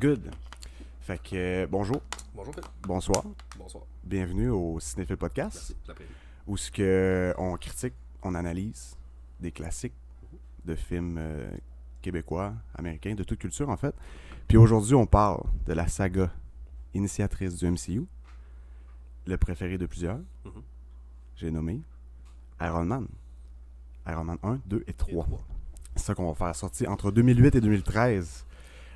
Good. Fait que euh, bonjour, Bonjour, Phil. bonsoir, Bonsoir. bienvenue au Cinéphile Podcast, Merci. Où ce que on critique, on analyse des classiques de films euh, québécois, américains, de toute culture en fait. Puis aujourd'hui, on parle de la saga initiatrice du MCU, le préféré de plusieurs. Mhm. J'ai nommé Iron Man. Iron Man 1, 2 et 3. trois. C'est ça qu'on va faire sortir entre 2008 et 2013,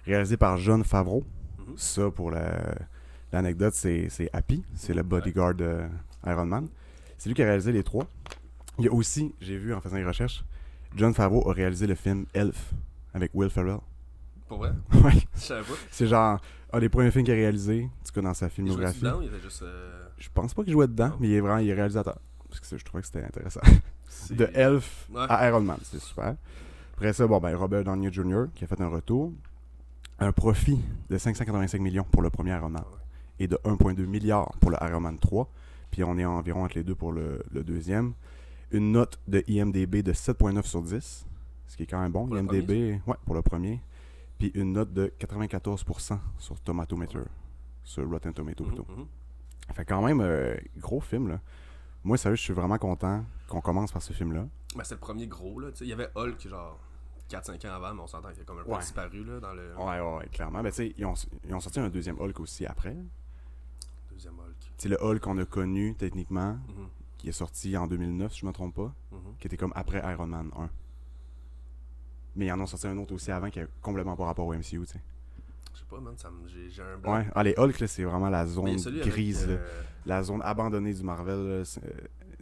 réalisé par John Favreau. Mhm. Ça, pour la- l'anecdote, c'est c'est Happy, c'est le bodyguard de Iron Man. C'est lui qui a réalisé les trois. Il y a aussi, j'ai vu en faisant les recherches, John Favreau a réalisé le film Elf avec Will Ferrell. Pour vrai? Ouais, Je savais pas. c'est genre un des premiers films qu'il a réalisé, en tout cas dans sa Il jouait filmographie. dedans ou il était juste. euh, Je pense pas qu'il jouait dedans, Non. mais il est vraiment il est réalisateur. Parce que je trouvais que c'était intéressant. De Elf Ouais. à Iron Man, c'est super. Après ça, bon, ben, Robert Downey Jr. qui a fait un retour. Un profit de 585 millions pour le premier Iron Man ouais. et de 1,2 milliard pour le Iron Man 3. Puis on est environ entre les deux pour le, le deuxième. Une note de IMDB de 7,9 sur 10, ce qui est quand même bon. Pour IMDB, ouais, pour le premier. Puis une note de 94% sur Tomatometer, sur Rotten Tomato plutôt. Mhm, mhm. Fait quand même, euh, gros film, là. Moi, sérieux, je suis vraiment content qu'on commence par ce film-là. Ben, c'est le premier gros, là. Il y avait Hulk, genre 4-5 ans avant, mais on s'entend qu'il a comme un peu Ouais. disparu, là, dans le Ouais, ouais, ouais, clairement. Mais tu sais, ils ont, ils ont sorti un deuxième Hulk aussi après. deuxième Hulk. C'est le Hulk qu'on a connu, techniquement, Mhm, qui est sorti en 2009, si je me trompe pas, mhm. qui était comme après Iron Man 1. Mais ils en ont sorti un autre aussi avant qui a complètement pas rapport au MCU, tu sais. Je sais pas, man, ça me- j'ai un blanc. Ouais, ah, les Hulk, là, c'est vraiment la zone avec, grise, euh, la zone abandonnée du Marvel là, euh,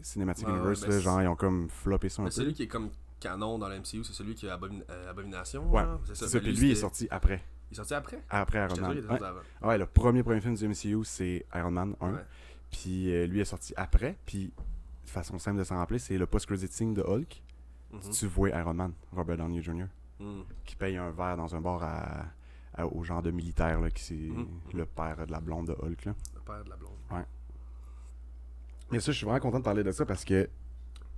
Cinematic Universe. ben là, c'est- genre, ils ont comme floppé ça un mais peu. celui qui est comme canon dans la MCU, c'est celui qui a Abomin- euh, Abomination. Ouais, genre? c'est ça. Mais Puis lui, il est sorti après. Il est sorti après? Après Iron sûr Man. Ouais. avant. Ah ouais, le premier premier film du MCU, c'est Iron Man 1. Ouais. Puis euh, lui est sorti après. Puis, façon simple de s'en rappeler, c'est le post-credit scene de Hulk. Mhm, Tu vois Iron Man, Robert Downey Jr., mhm. qui paye un verre dans un bar à, à- au genre de militaire, là, qui c'est Mhm. le père de la blonde de Hulk. Là. Le père de la blonde. Mais ça, je suis vraiment content de parler de ça parce que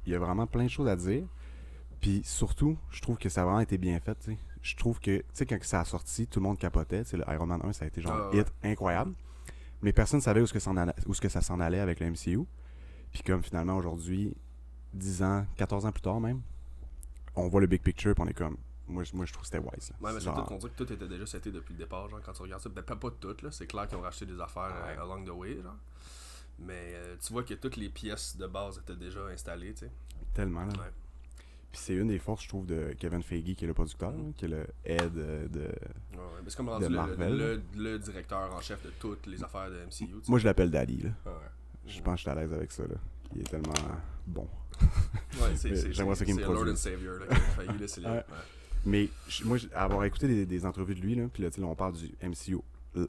il y a vraiment plein de choses à dire. Puis surtout, je trouve que ça a vraiment été bien fait. tu sais. Je trouve que, tu sais, quand ça a sorti, tout le monde capotait. tu sais, le Iron Man 1, ça a été genre Ah hit incroyable. Mais personne ne savait où, est-ce que, allait- où est-ce que ça s'en allait avec le MCU. Puis comme finalement, aujourd'hui, 10 ans, 14 ans plus tard même, on voit le big picture, puis on est comme. Moi, je- moi je trouve que c'était wise. là. Ouais, mais surtout genre- qu'on dirait que tout était déjà seté depuis le départ, genre, quand tu regardes ça. Ben, pas, pas tout, là. C'est clair qu'ils ont racheté des affaires Ouais. euh, along the way, genre. Mais euh, tu vois que toutes les pièces de base étaient déjà installées, tu sais. Tellement, là. Ouais. Puis c'est une des forces, je trouve, de Kevin Feige, qui est le producteur, là, qui est le head euh, de. Ouais, ouais. Mais c'est comme De rendu le, Marvel. le, le directeur en chef de toutes les affaires de MCU, tu sais. Moi, je l'appelle Daddy, là. Ouais. Je pense que je suis à l'aise avec ça, là. Il est tellement bon. C'est j'aimerais ça qu'il me c'est Lord and Savior, là, c'est Ouais. ouais. Mais moi, avoir écouté des, des entrevues de lui, là, puis là, on parle du MCU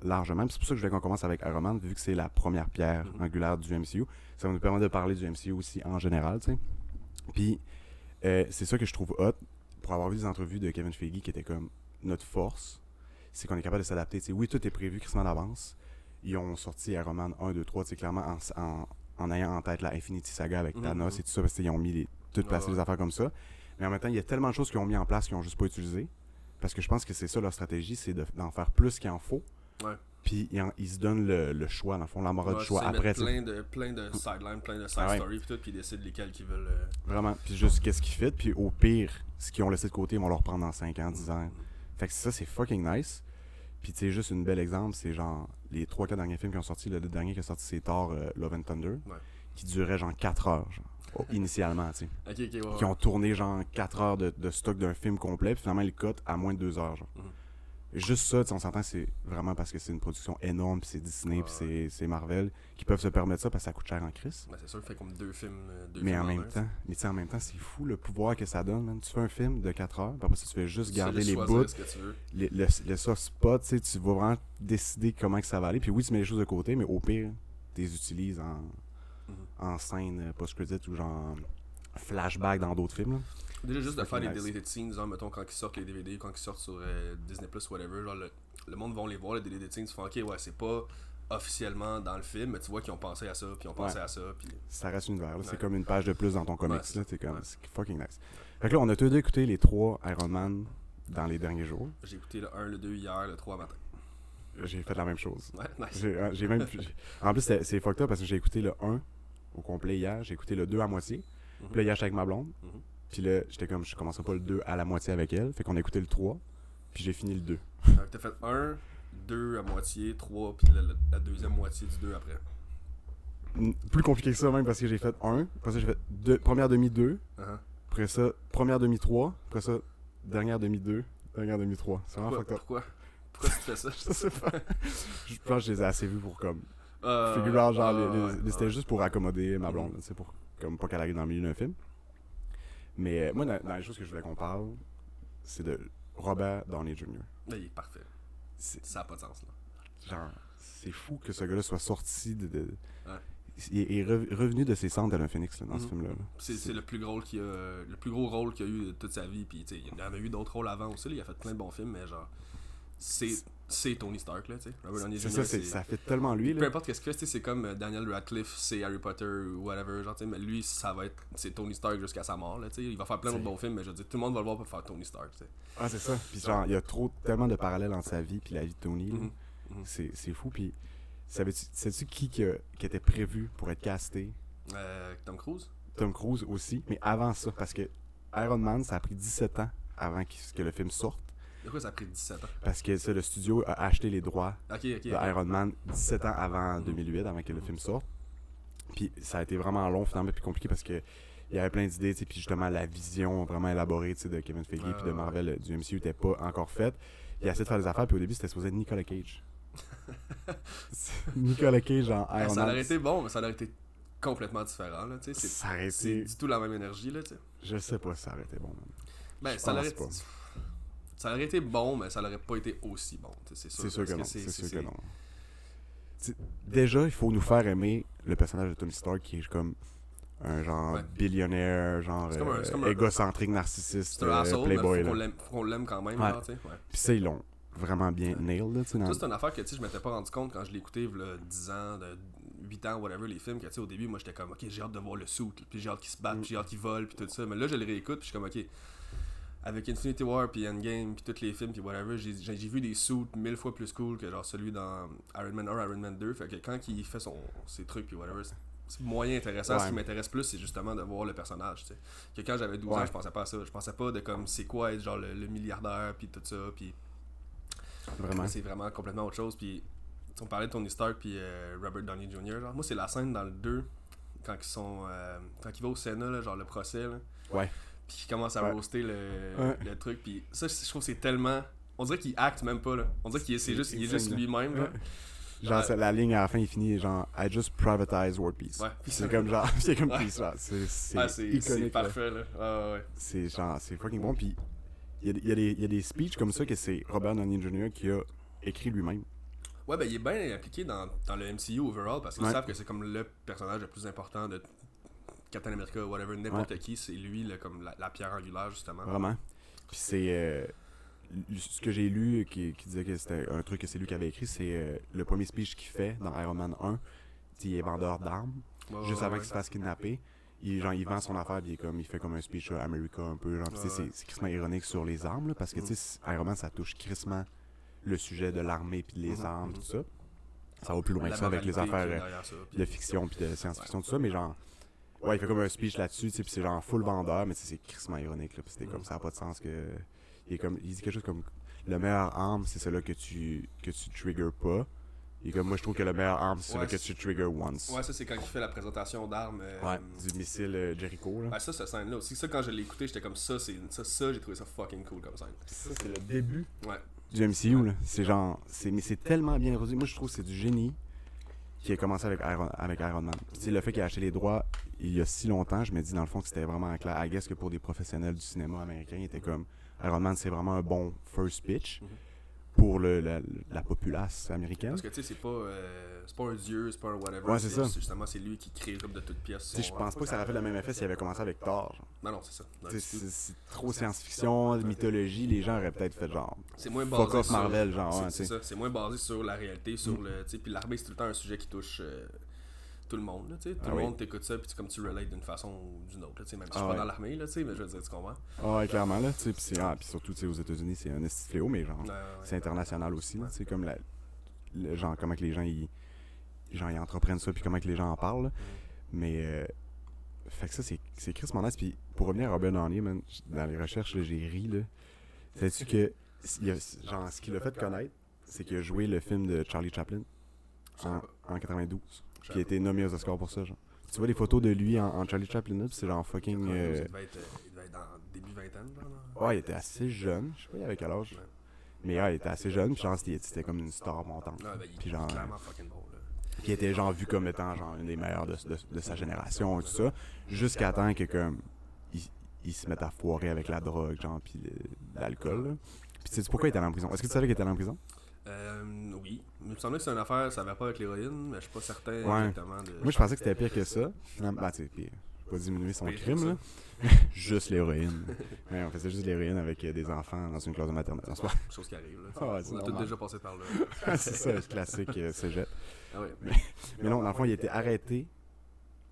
largement. C'est pour ça que je voulais qu'on commence avec Iron Man, vu que c'est la première pierre Mhm. angulaire du MCU. Ça va nous permettre de parler du MCU aussi en général, tu sais. Puis euh, c'est ça que je trouve hot, pour avoir vu des entrevues de Kevin Feige qui étaient comme notre force, c'est qu'on est capable de s'adapter. Oui, tout est prévu crissement d'avance. Ils ont sorti Iron Man 1, 2, 3, tu sais, clairement en, en, en ayant en tête la Infinity Saga avec Mhm, Thanos mhm. et tout ça, parce qu'ils ont mis les, tout Ouais, placé ouais. des affaires comme ça. Mais en même temps, il y a tellement de choses qu'ils ont mis en place qu'ils ont juste pas utilisé. Parce que je pense que c'est ça leur stratégie, c'est de- d'en faire plus qu'il en faut. Ouais. Puis ils, se donnent le, le choix, dans le fond, l'embarras Ouais, du choix après. plein de, plein de sidelines, plein de side Ah ouais. stories, puis tout, puis ils décident lesquels qu'ils veulent. euh, Vraiment. Puis juste qu'est-ce qu'ils fait. Puis au pire, ce qu'ils ont laissé de côté, ils vont le reprendre dans 5 ans, 10 ans. Fait que ça, c'est fucking nice. Puis tu sais, juste une belle exemple, c'est genre les 3-4 derniers films qui ont sorti. Le dernier qui est sorti, c'est Thor euh, Love and Thunder. Ouais. Qui durait genre 4 heures, genre, oh, initialement, tu sais. Ok, ok, ouais. Qui ont tourné genre 4 heures de, de stock d'un film complet. Puis finalement, ils le cotent à moins de 2 heures, genre. Mhm. Juste ça, on s'entend, c'est vraiment parce que c'est une production énorme, puis c'est Disney, puis c'est- c'est Marvel, qui peuvent se permettre ça parce que ça coûte cher en crise. Ben, c'est sûr, fait comme deux films. euh, Deux Mais films en même temps, mais en même temps, c'est fou le pouvoir que ça donne, man. Tu fais un film de 4 heures, puis après ça, tu fais juste Tu garder les bouts, le, le soft spot, tu sais, tu vas vraiment décider comment que ça va aller. Puis oui, tu mets les choses de côté, mais au pire, tu les utilises en, Mhm. en scène euh, post-credit ou genre flashback dans d'autres films. là. Déjà, juste de faire des nice. deleted scenes, genre, mettons, quand ils sortent les DVD, quand ils sortent sur euh, Disney Plus, whatever, genre, le, le monde vont les voir, les deleted scenes, ils font, ok, ouais, c'est pas officiellement dans le film, mais tu vois qu'ils ont pensé à ça, puis ils ont pensé Ouais. à ça, puis. Ça reste une là. C'est comme une page de plus dans ton comics. Ouais, là. C'est comme fucking nice. Fait que là, on a tous deux écouté les trois Iron Man dans les derniers jours. J'ai écouté le 1, le 2 hier, le 3 matin. J'ai fait la même chose. Ouais, nice. J'ai euh, même. En plus, c'est c'est fucked up parce que j'ai écouté le 1 au complet hier, j'ai écouté le 2 à moitié. Mhm. Puis là, hier, j'étais avec ma blonde. Mhm. Puis là, j'étais comme, je commençais pas le 2 à la moitié avec elle. Fait qu'on a écouté le 3. Puis j'ai fini le 2. Donc, T'as fait 1, 2 à moitié, 3, puis la, la- la deuxième moitié du 2 après. Mm, Plus compliqué que ça, même, parce que j'ai fait 1. Après ça, j'ai fait deux, première demi 2. Uh-huh. Après ça, première demi 3. Après ça, dernière demi 2. Dernière demi 3. C'est vraiment Pourquoi, fucked pourquoi? Pourquoi tu fais ça? Je sais pas. je pense que je les ai assez vus pour comme. Euh, genre, ah, les- les- c'était ouais. juste pour accommoder ma blonde, Mhm. c'est pour comme pas qu'elle arrive dans le milieu d'un film. Mais euh, moi, dans, dans les choses que je voulais qu'on parle, c'est de Robert Downey Jr. Là, il est parfait. C'est Ça n'a pas de sens, là. genre, c'est fou que ce gars-là soit sorti de. de- Ouais. Il est- est revenu de ses cendres d'Alain Phoenix là, dans ce Mhm. film-là. là. C'est le plus gros qu'il a, le plus gros rôle qu'il a eu de toute sa vie. Puis, il y en a eu d'autres rôles avant aussi. là. Il a fait plein de bons films, mais genre, c'est c'est Tony Stark, là, tu sais. Robert Downey C'est Jr., ça, ça fait tellement lui. Peu importe qu'est-ce que c'est, c'est comme euh, Daniel Radcliffe, c'est Harry Potter ou whatever, genre, mais lui, ça va être, c'est Tony Stark jusqu'à sa mort, là, tu sais. Il va faire plein d'autres C'est- bons films, mais je veux dire, tout le monde va le voir pour faire Tony Stark, tu sais. Ah, c'est ça. Puis genre, il y a trop, tellement de parallèles entre sa vie et la vie de Tony. là. Mhm. C'est c'est fou. Puis, savais-tu sais-tu qui, qui, a- qui était prévu pour être casté? Euh, Tom Cruise? Tom Cruise aussi, mais avant ça, parce que Iron Man, ça a pris 17 ans avant que le film sorte. De quoi ça a pris 17 ans? Parce que ça, le studio a acheté les droits Ok, ok. de. Iron Man 17 ans avant Mhm. 2008, avant que le film sorte. Puis ça a été vraiment long, finalement, puis compliqué parce que il y avait plein d'idées, puis justement la vision vraiment élaborée de Kevin Feige puis de Marvel du MCU n'était pas encore faite. Il a essayé de faire des affaires, puis au début c'était supposé être Nicolas Cage. Nicolas Cage en Iron ça Man. aurait été bon, mais ça aurait été complètement différent, là, Ça aurait C'est du tout la même énergie, là. Je sais pas si ça aurait été bon. Ben, Je ça aurait été. Ça aurait été bon, mais ça aurait pas été aussi bon, c'est sûr. Que non. c'est- sûr que non. Déjà, il faut nous faire aimer le personnage de Tony Stark qui est comme un genre Ouais. billionnaire, genre un- euh, comme un- égocentrique, narcissiste, un euh, asshole, mais faut playboy. qu'on l'aime- faut qu'on l'aime quand même, Ouais. Puis ça, ils l'ont vraiment bien nailed, là, dans- c'est une affaire que je m'étais pas rendu compte quand je là, 10 ans, de 8 ans, whatever, les films, que au début, moi j'étais comme, ok, j'ai hâte de voir le suit, puis j'ai hâte qu'il se batte, Mm. puis j'ai hâte qu'il vole, puis tout ça. Mais là, je le réécoute, puis je suis comme, ok, avec Infinity War, puis Endgame, puis tous les films, puis whatever, j'ai vu des suits mille fois plus cool que genre celui dans Iron Man 1, Iron Man 2. Fait que quand il fait son, ses trucs, puis whatever, c'est- moyen intéressant. Ce qui m'intéresse plus, c'est justement de voir le personnage, tu sais. Que quand j'avais 12 ans, je pensais pas à ça. Je pensais pas de comme, c'est quoi être genre le, le milliardaire, puis tout ça, puis Vraiment. c'est vraiment complètement autre chose. Puis, on parlait de Tony Stark puis euh, Robert Downey Jr. Genre, moi, c'est la scène dans le 2 quand ils sont. euh, quand il va au Sénat, là, genre le procès, là, Ouais. Puis qu'il commence à Ouais. roaster le, Ouais. le truc. Puis, ça, je trouve c'est tellement. On dirait qu'il acte même pas, là. On dirait qu'il est, juste, il est insane, juste là. lui-même, genre. Ouais. Genre, c'est- la ligne à la fin, il finit genre I just privatize World Peace. Ouais. C'est comme genre, c'est comme. Peace, là. C'est parfait, là. Ah, ouais. C'est genre, c'est fucking bon. Puis il y, a des- il y, y a des speeches comme ça que c'est Robert Downey Jr. qui a écrit lui-même. Ouais, ben il est bien impliqué dans, dans le MCU overall parce qu'ils savent que c'est comme le personnage le plus important de Captain America, whatever, n'importe qui, c'est lui, là, comme la, la pierre angulaire, justement. Vraiment. Puis c'est. euh, ce que j'ai lu qui, qui disait que c'était un truc que c'est lui qui avait écrit, c'est euh, le premier speech qu'il fait dans Iron Man 1. tu sais, Il est vendeur d'armes, Ouais, juste ouais, avant ouais. qu'il se fasse kidnapper. Il, genre, il vend son affaire, puis il, est comme, il fait comme un speech à America un peu. Genre, Ouais, ouais. c'est c'est crissement ironique sur les armes, là, parce que sais, Iron Man, ça touche crissement le sujet de l'armée, puis les Mhm, armes, mhm. tout ça. Ça va plus loin que ça avec les affaires. euh, ça, de fiction puis de science-fiction tout ça mais genre ouais il fait comme un speech là-dessus tu sais puis c'est genre full vendeur mais c'est crissement ironique là puis c'était comme ça a pas de sens que il est comme il dit quelque chose comme le meilleur arme c'est celle-là que tu que tu trigger pas et comme moi je trouve que le meilleur arme c'est Ouais, celle-là que tu trigger once Ouais, ça, c'est quand il fait la présentation d'armes. euh, ouais du missile euh, Jericho là Ouais, ça, cette scène-là aussi. Ça, quand je l'ai écouté, j'étais comme ça, c'est ça, ça j'ai trouvé ça fucking cool comme scène. ça c'est le début Ouais. du MCU là c'est genre c'est mais c'est tellement bien résolu moi je trouve que c'est du génie qui a commencé avec Iron, Man. Tu sais, le fait qu'il a acheté les droits il y a si longtemps, je me dis dans le fond que c'était vraiment clair. I guess que pour des professionnels du cinéma américain, il était comme Iron Man, c'est vraiment un bon first pitch Mhm. Pour le, la, la populace américaine. Parce que tu sais, c'est pas, euh, c'est pas un dieu, c'est pas un whatever. Ouais, c'est ça. Justement, c'est lui qui crée comme de toutes pièces. Tu sais, je pense pas que ça aurait fait le même effet s'il avait commencé avec Thor. genre. Non, non, c'est ça. C'est trop science-fiction, mythologie, les gens auraient peut-être fait genre C'est moins fuck basé off. Marvel, genre, c'est- ça. C'est moins basé sur la réalité, sur Mm. le... Tu sais, puis l'armée, c'est tout le temps un sujet qui touche... euh, tout le monde, là, tu sais. Tout Ah le oui. monde t'écoute ça, puis comme tu relates d'une façon ou d'une autre, là. Même si je Ah suis ouais. pas dans l'armée, là, tu sais, mais je veux dire, tu comprends? Ah ouais, clairement là, puis c'est- ah, surtout aux États-Unis, c'est un esti de fléau mais genre Ouais, ouais, ouais. c'est international aussi, sais comme la le genre, comment que les gens, ils, genre, ils entreprennent ça, puis comment que les gens en parlent. là. Mais, euh, fait que ça, c'est c'est Chris Mondas. Puis pour revenir à Robert Downey, man, dans les recherches, j'ai ri, là. Sais-tu que, il a- genre, ce qu'il a fait connaître, c'est qu'il a joué le film de Charlie Chaplin en, en 92, qui a été nommé aux Oscars pour ça, genre. Tu vois les photos de lui en, en Charlie Chaplin, c'est genre fucking... Il euh, devait être, euh, il devait être dans début vingtaine, genre. Ouais, il était assez jeune. Je sais pas, il avait quel âge. Ouais. Mais ouais, il était assez jeune. Puis genre, c'était comme une star montante. Ouais, ben, Puis genre, clairement fucking bon, là. qui était genre vu comme étant genre une des meilleures de, de- de sa génération et tout ça. Jusqu'à temps que comme il, il se mette à foirer avec la drogue, genre, puis l'alcool. Puis tu sais pourquoi il était allé en prison? Est-ce que tu savais qu'il était allé en prison? Euh, oui. Il me semblait que c'est une affaire, ça va pas avec l'héroïne, mais je suis pas certain Ouais. exactement de. Moi, je pensais que c'était pire que ça. Finalement, bah, sais, pire. Pas diminuer son Pire crime, là. juste l'héroïne. Ouais, on faisait juste l'héroïne avec euh, des enfants dans une classe de maternelle. En soi. Chose qui arrive, là. Ah ouais, c'est On a tous déjà passé par là. c'est ça, le classique euh, cégep. Ah ouais. Mais non, dans le fond, il a été arrêté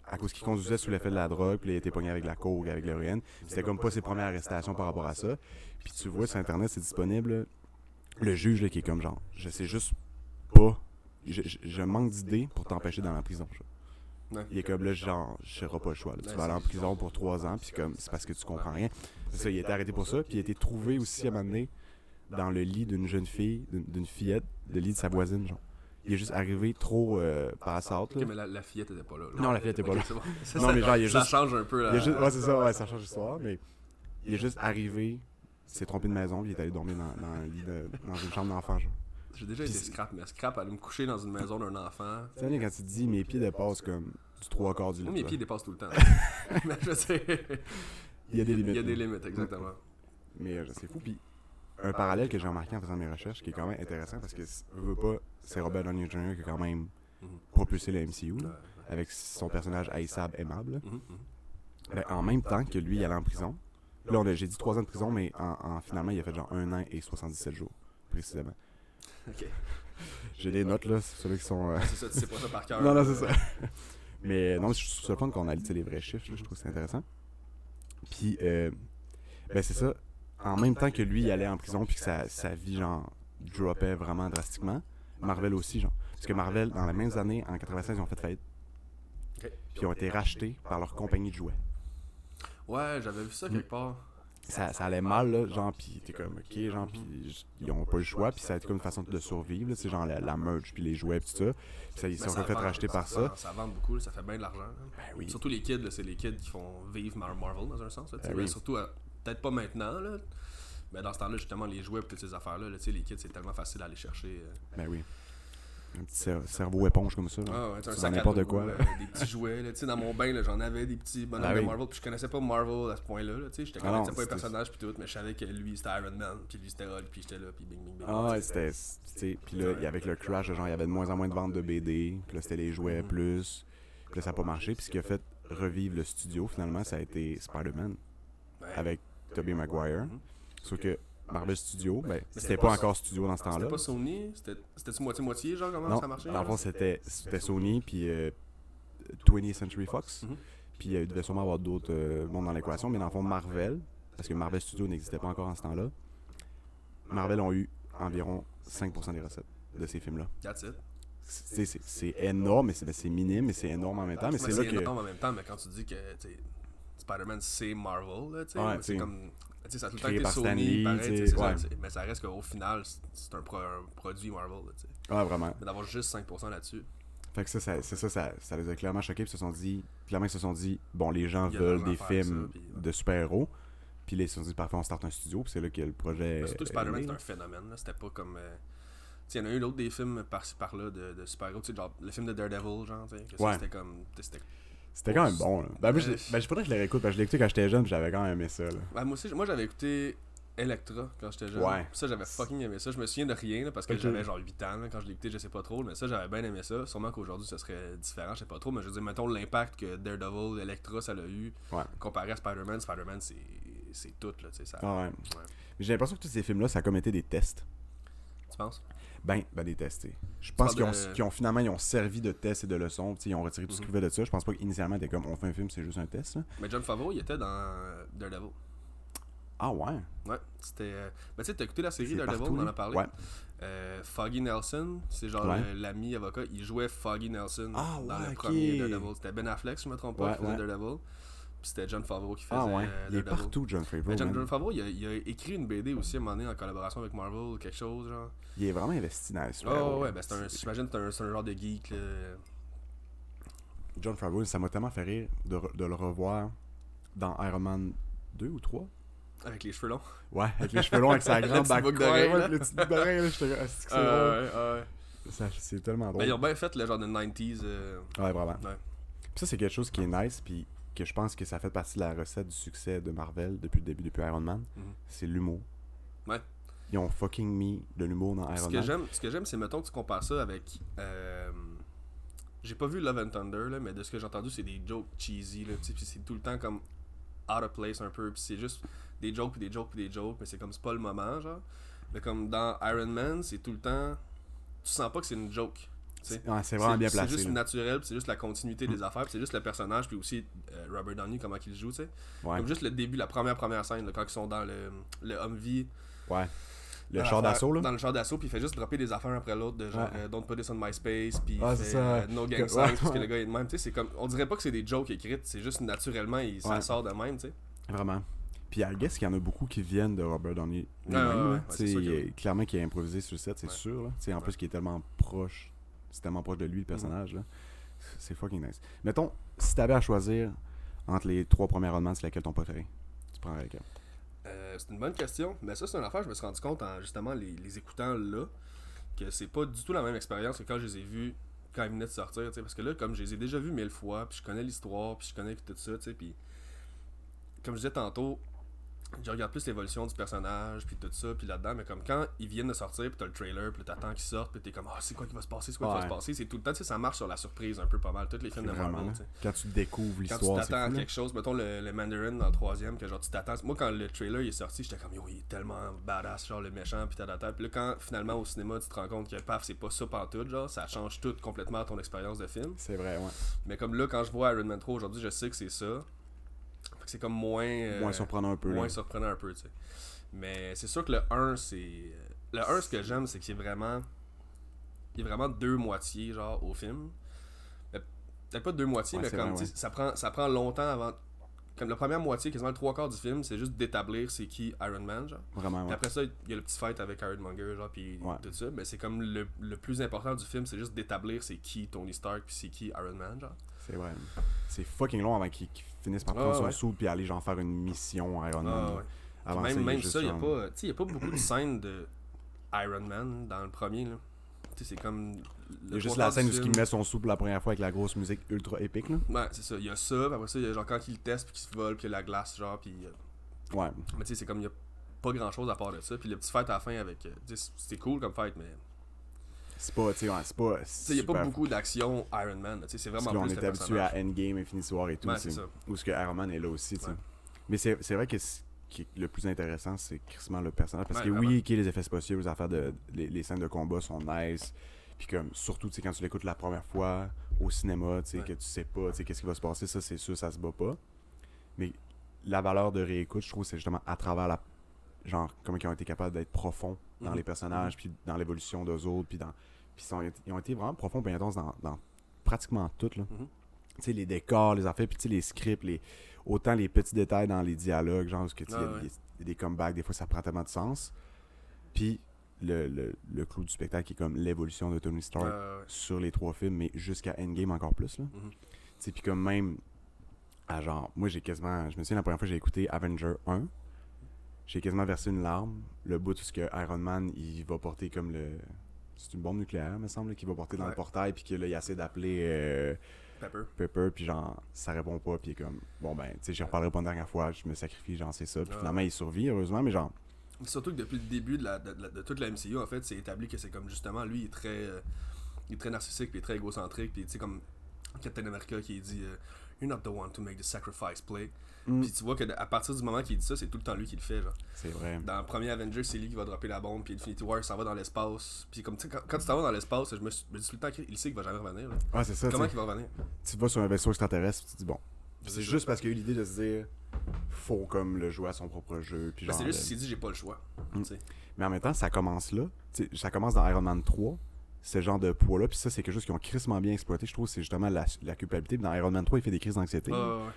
à cause qu'il conduisait sous l'effet de la drogue, puis il a été pogné avec la coke, avec l'héroïne. C'était comme pas ses premières arrestations par rapport à ça. Puis tu vois sur Internet, c'est disponible. Le juge, là, qui est comme genre, je sais juste pas. Je, je- je manque d'idées pour t'empêcher dans la prison. genre. Il est comme là, genre, je n'aurai pas le choix. là. Tu vas aller en prison pour trois ans, puis comme, c'est parce que tu comprends rien. Ça, il a été arrêté pour ça, puis il a été trouvé aussi à un moment donné dans le lit d'une jeune fille, d'une fillette, le lit de sa voisine, genre. Il est juste arrivé trop euh, là. Ok, mais la, la fillette était pas là. là. Non, la fillette était pas Ok, là. bon. Ça, Non, ça- mais genre, il est ça juste- change un peu la. Juste, ouais, c'est ça, ouais, ça change l'histoire, mais il est juste arrivé, il s'est trompé de maison, puis il est allé dormir dans, dans, un lit de- dans une chambre d'enfant. J'ai déjà été scrap, mais scrap, aller me coucher dans une maison d'un enfant. Tu sais, quand tu te dis, mes pieds dépassent comme du trois quarts du lit. Moi, mes pieds dépassent tout le temps. mais je sais. Il y a des limites. Il y a des limites, exactement. Mais euh, c'est fou. Puis un parallèle que j'ai remarqué en faisant mes recherches, qui est quand même intéressant, parce que, veux pas, c'est Robert Downey Jr. qui a quand même Mhm. propulsé le MCU, là, avec son personnage haïssable aimable. Mhm, mhm. Ben, en même temps que lui, il allait en prison. Là, on a- j'ai dit 3 ans de prison, mais en, en- finalement, il a fait genre 1 an et 77 jours, précisément. Ok. J'ai des notes, là, c'est ceux qui sont... euh, C'est ça, tu sais pas ça par cœur. non, non, c'est ça. mais non, je trouve ça le fun qu'on analyse les vrais chiffres, là, je trouve que c'est intéressant. Puis, euh, ben c'est ça, en même temps que lui, il allait en prison, puis que sa, sa vie, genre, dropait vraiment drastiquement, Marvel aussi, genre. Parce que Marvel, dans les mêmes années, en 96, ils ont fait faillite. Puis ils ont été rachetés par leur compagnie de jouets. Ouais, j'avais vu ça Mm. quelque part. ça, ça allait mal, là, genre, pis t'es comme, ok, genre, pis ils ont pas le choix, puis ça a été comme une façon de survivre, c'est genre la, la merch, puis les jouets, pis tout ça. Puis ça, ils se sont fait racheter par ça. Ça vend beaucoup, ça fait bien de l'argent. là. Ben oui. Surtout les kids, c'est les kids qui font vivre Mar- Marvel dans un sens. là, Ben oui. Surtout, euh, peut-être pas maintenant, là, mais dans ce temps-là, justement, les jouets et toutes ces affaires-là, là, tu sais, les kids, c'est tellement facile à aller chercher. euh. Ben oui. Un petit cer- cerveau éponge comme ça. Ah ouais, un sac n'importe quoi. des petits jouets. là, tu sais, dans mon bain, j'en avais des petits bonhommes Ah de. Marvel, puis je connaissais pas Marvel à ce point-là. là, tu sais, Je connaissais pas les personnages, puis tout, mais je savais que lui, c'était Iron Man, puis lui, c'était Hulk, puis j'étais là, puis bing, bing, bing. Ah ouais, c'était. Puis là, il y avec le crash, genre, il y avait de moins en moins de ventes de BD. Puis là, c'était les jouets Mhm. plus. Puis là, ça a pas marché. Puis ce qui a fait revivre le studio, finalement, ça a été Spider-Man Ouais. avec Tobey Maguire. Mhm. Sauf que Marvel Studio, ben, c'était c'était pas- pas encore studio dans ce temps-là. C'était pas Sony, c'était- c'était-tu moitié-moitié, genre, comment Non, ça marchait? dans le fond, c'était c'était Sony, puis euh, 20th Century Fox. Mhm. Puis euh, il devait sûrement avoir d'autres euh, mondes dans l'équation, mais dans le fond, Marvel, parce que Marvel Studios n'existait pas encore en ce temps-là, Marvel ont eu environ 5% des recettes de ces films-là. That's it. C'est énorme, mais c'est ben, minime, mais c'est énorme en même temps. Mais c'est là que. énorme en même temps, mais quand tu dis que Spider-Man c'est Marvel, là, tu sais, Ouais, c'est comme. Tu sais, ça a tout le temps été Sony, pareil, t'sais, ça, mais ça reste qu'au final, c'est- un, pro- un produit Marvel. là. Ouais, vraiment. Mais d'avoir juste 5% là-dessus, Fait que ça, ça- c'est ça, ça, ça les a clairement choqués. Puis ils se sont dit, clairement, ils se sont dit, bon, les gens veulent des films ça, puis, ouais. de super-héros. Puis là, ils se sont dit, parfait, on starte un studio. Puis c'est là que le projet. Mais surtout Spider-Man, là. un phénomène. là, C'était pas comme. euh, il y en a eu d'autres des films par-ci par-là de, de super-héros. Genre le film de Daredevil, genre. que Ouais. C'était comme. c'était- C'était quand même bon. Là. Ben, moi, je, Euh, ben, je faudrait que je les réécoute. Parce que je l'ai écouté quand j'étais jeune, j'avais quand même aimé ça. Là. Ouais, moi aussi, moi j'avais écouté Electra quand j'étais jeune. Ouais. Ça, j'avais fucking aimé ça. Je me souviens de rien là, parce que j'avais genre 8 ans là, quand je l'ai écouté, je sais pas trop. Mais ça, j'avais bien aimé ça. Sûrement qu'aujourd'hui, ça serait différent, je sais pas trop. Mais je veux dire, mettons l'impact que Daredevil, Electra, ça l'a eu Ouais. comparé à Spider-Man. Spider-man, c'est tout, là, tu sais. Ça... Ah ouais. J'ai l'impression que tous ces films-là, ça a comme été des tests. Tu penses? Ben, ben des tests. Je pense qu'ils ont, de- qu'ils ont finalement ils ont servi de tests et de leçons. Ils ont retiré tout ce Mhm. qu'ils pouvaient de ça. Je pense pas qu'initialement, c'était comme on fait un film, c'est juste un test. là. Mais John Favreau, il était dans euh, Daredevil. Ah ouais. Ouais, c'était. euh, Ben, tu sais, t'as écouté la série Daredevil, on en a parlé. Ouais. euh, Foggy Nelson, c'est genre Ouais. le- l'ami avocat, il jouait Foggy Nelson Ah, dans ouais, le premier Daredevil. C'était Ben Affleck, si je me trompe pas, qui faisait. Daredevil. C'était John Favreau qui faisait Ah ouais, euh, il est partout, John Favreau. Ben, John, Favreau, il a, il a écrit une BD aussi à un moment donné en collaboration avec Marvel quelque chose, genre. Il est vraiment investi dans les Oh, super-héros. ouais, ben c'est un, j'imagine que c'est un, genre de geek, là. John Favreau, ça m'a tellement fait rire de, re- de le revoir dans Iron Man 2 ou 3. Avec les cheveux longs. Ouais, avec les cheveux longs, avec sa grande boucle d'oreille, le petit d'oreille, là, j'étais c'est drôle? ouais, ouais. Ça, C'est tellement drôle. Ben, ils ont bien fait le genre de 90s. euh, Ouais, vraiment. Ouais. Puis ça, c'est quelque chose qui est nice, puis que je pense que ça fait partie de la recette du succès de Marvel depuis le début, depuis Iron Man. Mhm. C'est l'humour. Ouais. Ils ont fucking mis de l'humour dans Ce Iron que Man. ce que j'aime, c'est mettons que tu compares ça avec. euh, j'ai pas vu Love and Thunder, là, mais de ce que j'ai entendu, c'est des jokes cheesy, là, puis c'est tout le temps comme out of place un peu, puis c'est juste des jokes, puis des jokes, puis des jokes, mais c'est comme c'est pas le moment, genre. Mais comme dans Iron Man, c'est tout le temps. Tu sens pas que c'est une joke. C'est ouais, c'est vraiment bien C'est placé. juste là. naturel, c'est juste la continuité des affaires, puis c'est juste le personnage, puis aussi euh, Robert Downey, comment il joue, tu sais. Ouais, Comme juste le début, la première première scène, là, quand ils sont dans le, le Humvee. ouais. Le char d'assaut, là. Dans le char d'assaut, puis il fait juste dropper des affaires après l'autre, de genre Ouais. euh, Don't put this on MySpace, puis Ah, c'est fait euh. No Gang Signs, parce que le gars est de même, tu sais, c'est comme, on dirait pas que c'est des jokes écrites, c'est juste naturellement, il, ça sort de même, tu sais. Vraiment. Puis I guess qu'il y en a beaucoup qui viennent de Robert Downey Ouais, c'est sûr que. Clairement qu'il a improvisé sur le set, c'est sûr. Là. En plus, qu'il est tellement proche. C'est tellement proche de lui, le personnage. là. C'est fucking nice. Mettons, si t'avais à choisir entre les trois premiers Iron Man, c'est laquelle ton préféré? Tu prendrais lequel Euh, c'est une bonne question, mais ça, c'est une affaire, je me suis rendu compte en justement les, les écoutant là, que c'est pas du tout la même expérience que quand je les ai vus quand ils venaient de sortir, parce que là, comme je les ai déjà vus mille fois, puis je connais l'histoire, puis je connais tout ça, tu sais, puis comme je disais tantôt, je regarde plus l'évolution du personnage, puis tout ça, puis là-dedans, mais comme quand ils viennent de sortir, puis t'as le trailer, puis t'attends qu'ils sortent, puis t'es comme, ah, c'est quoi qui va se passer, c'est quoi qui va se passer, c'est tout le temps, tu sais, ça marche sur la surprise un peu pas mal, tous les films de Marvel, Quand tu découvres quand tu l'histoire, t'attends à quelque chose, mettons le, le Mandarin dans le troisième, que genre tu t'attends. Moi, quand le trailer il est sorti, j'étais comme yo, il est tellement badass, genre le méchant, puis t'as Puis là, quand finalement au cinéma, tu te rends compte que paf, c'est pas ça pantoute, genre ça change tout complètement ton expérience de film. C'est vrai, ouais. Mais comme là, quand je vois Iron Man 3 aujourd'hui, je sais que c'est ça. C'est comme moins. euh, Moins surprenant un peu. moins là. surprenant un peu, tu sais. Mais c'est sûr que le 1, c'est. Le 1, ce que j'aime, c'est qu'il y a vraiment. Il y a vraiment deux moitiés, genre, au film. Peut-être pas deux moitiés, Ouais, mais comme, vrai, ça, prend, ça prend longtemps avant. Comme la première moitié, quasiment le trois quarts du film, c'est juste d'établir c'est qui Iron Man, genre. Vraiment, Puis ouais. après ça, il y a le petit fight avec Ironmonger, genre, puis tout ça. Mais c'est comme le, le plus important du film, c'est juste d'établir c'est qui Tony Stark, puis c'est qui Iron Man, genre. C'est vrai. C'est fucking long avant qu'ils finissent par Ah, prendre son sou puis aller genre faire une mission Iron Man. Ah, ouais. Même même ça, il n'y a, y a pas beaucoup de scènes de Iron Man dans le premier. Là. C'est comme. Il y a juste la scène où il met son sou pour la première fois avec la grosse musique ultra épique. Là. Ouais, c'est ça. Il y a ça, puis après ça, il y a genre quand il le teste, puis qu'il se vole, puis il y a la glace, genre, puis. euh, Ouais. Mais tu sais, c'est comme il y a pas grand chose à part de ça. Puis le petit fight à la fin avec. euh, c'était cool comme fight, mais. C'est pas, tu sais, ouais, c'est pas. Il n'y a pas beaucoup d'action Iron Man. là, Tu sais, c'est vraiment là, on plus était habitué à Endgame, Infinity War et tout. Ouais. Où ce que Iron Man est là aussi, tu sais. Ouais. Mais c'est vrai que ce qui est le plus intéressant, c'est crissement le personnage. Parce que vraiment. oui, ok, les effets spéciaux, les affaires de. Les, les scènes de combat sont nice. Puis comme, surtout, tu sais, quand tu l'écoutes la première fois au cinéma, tu sais, que tu sais pas, tu sais, qu'est-ce qui va se passer, ça, c'est sûr, ça se bat pas. Mais la valeur de réécoute, je trouve, c'est justement à travers la. Genre, comment ils ont été capables d'être profonds dans Mhm. les personnages, puis dans l'évolution d'eux autres, puis dans. Puis ils, ont été- vraiment profonds, puis intenses dans, dans pratiquement tout, là. Mhm. Tu sais, les décors, les affaires, puis tu sais, les scripts, les, autant les petits détails dans les dialogues, genre, parce que tu Ah ouais. des, comebacks, des fois ça prend tellement de sens. Puis le, le, le clou du spectacle qui est comme l'évolution de Tony Stark ouais, ouais. sur les trois films, mais jusqu'à Endgame encore plus, là. Mhm. Tu sais, puis comme même, à genre, moi j'ai quasiment, je me souviens la première fois que j'ai écouté Avenger 1, j'ai quasiment versé une larme, le bout où ce que Iron Man, il va porter comme le... C'est une bombe nucléaire, me semble, qu'il va porter dans le portail, puis que là, il essaie d'appeler... euh, Pepper. Pepper, puis genre, ça répond pas, puis comme, bon ben, tu sais, j'y reparlerai pas une dernière fois, je me sacrifie, genre, c'est ça. Puis Ouais. finalement, il survit, heureusement, mais genre, Surtout que depuis le début de, la, de, de- de toute la MCU, en fait, c'est établi que c'est comme justement, lui, il est très, euh, il est très narcissique, puis il est très égocentrique, puis tu sais, comme Captain America qui dit euh, You're not the one to make the sacrifice play. Mm. Puis tu vois que à partir du moment qu'il dit ça, c'est tout le temps lui qui le fait. C'est vrai. Dans le premier Avenger, c'est lui qui va dropper la bombe, puis Infinity War, s'en va dans l'espace. Puis comme quand, quand tu t'en vas dans l'espace, je me, suis- je me dis tout le temps qu'il sait qu'il va jamais revenir. là. Ouais, c'est ça, Comment il va revenir? Tu vas sur un vaisseau extraterrestre, puis tu te dis, bon, c'est juste parce qu'il a eu l'idée de se dire faut comme le jouer à son propre jeu. Puis Ben, genre, c'est juste s'est dit, j'ai pas le choix. Mm. Mais en même temps, ça commence là. Ça commence dans Iron Man 3, ce genre de poids-là. Puis ça, c'est quelque chose qu'ils ont crissement bien exploité. Je trouve c'est justement la, la culpabilité. Dans Iron Man 3, il fait des crises d'anxiété. Ouais.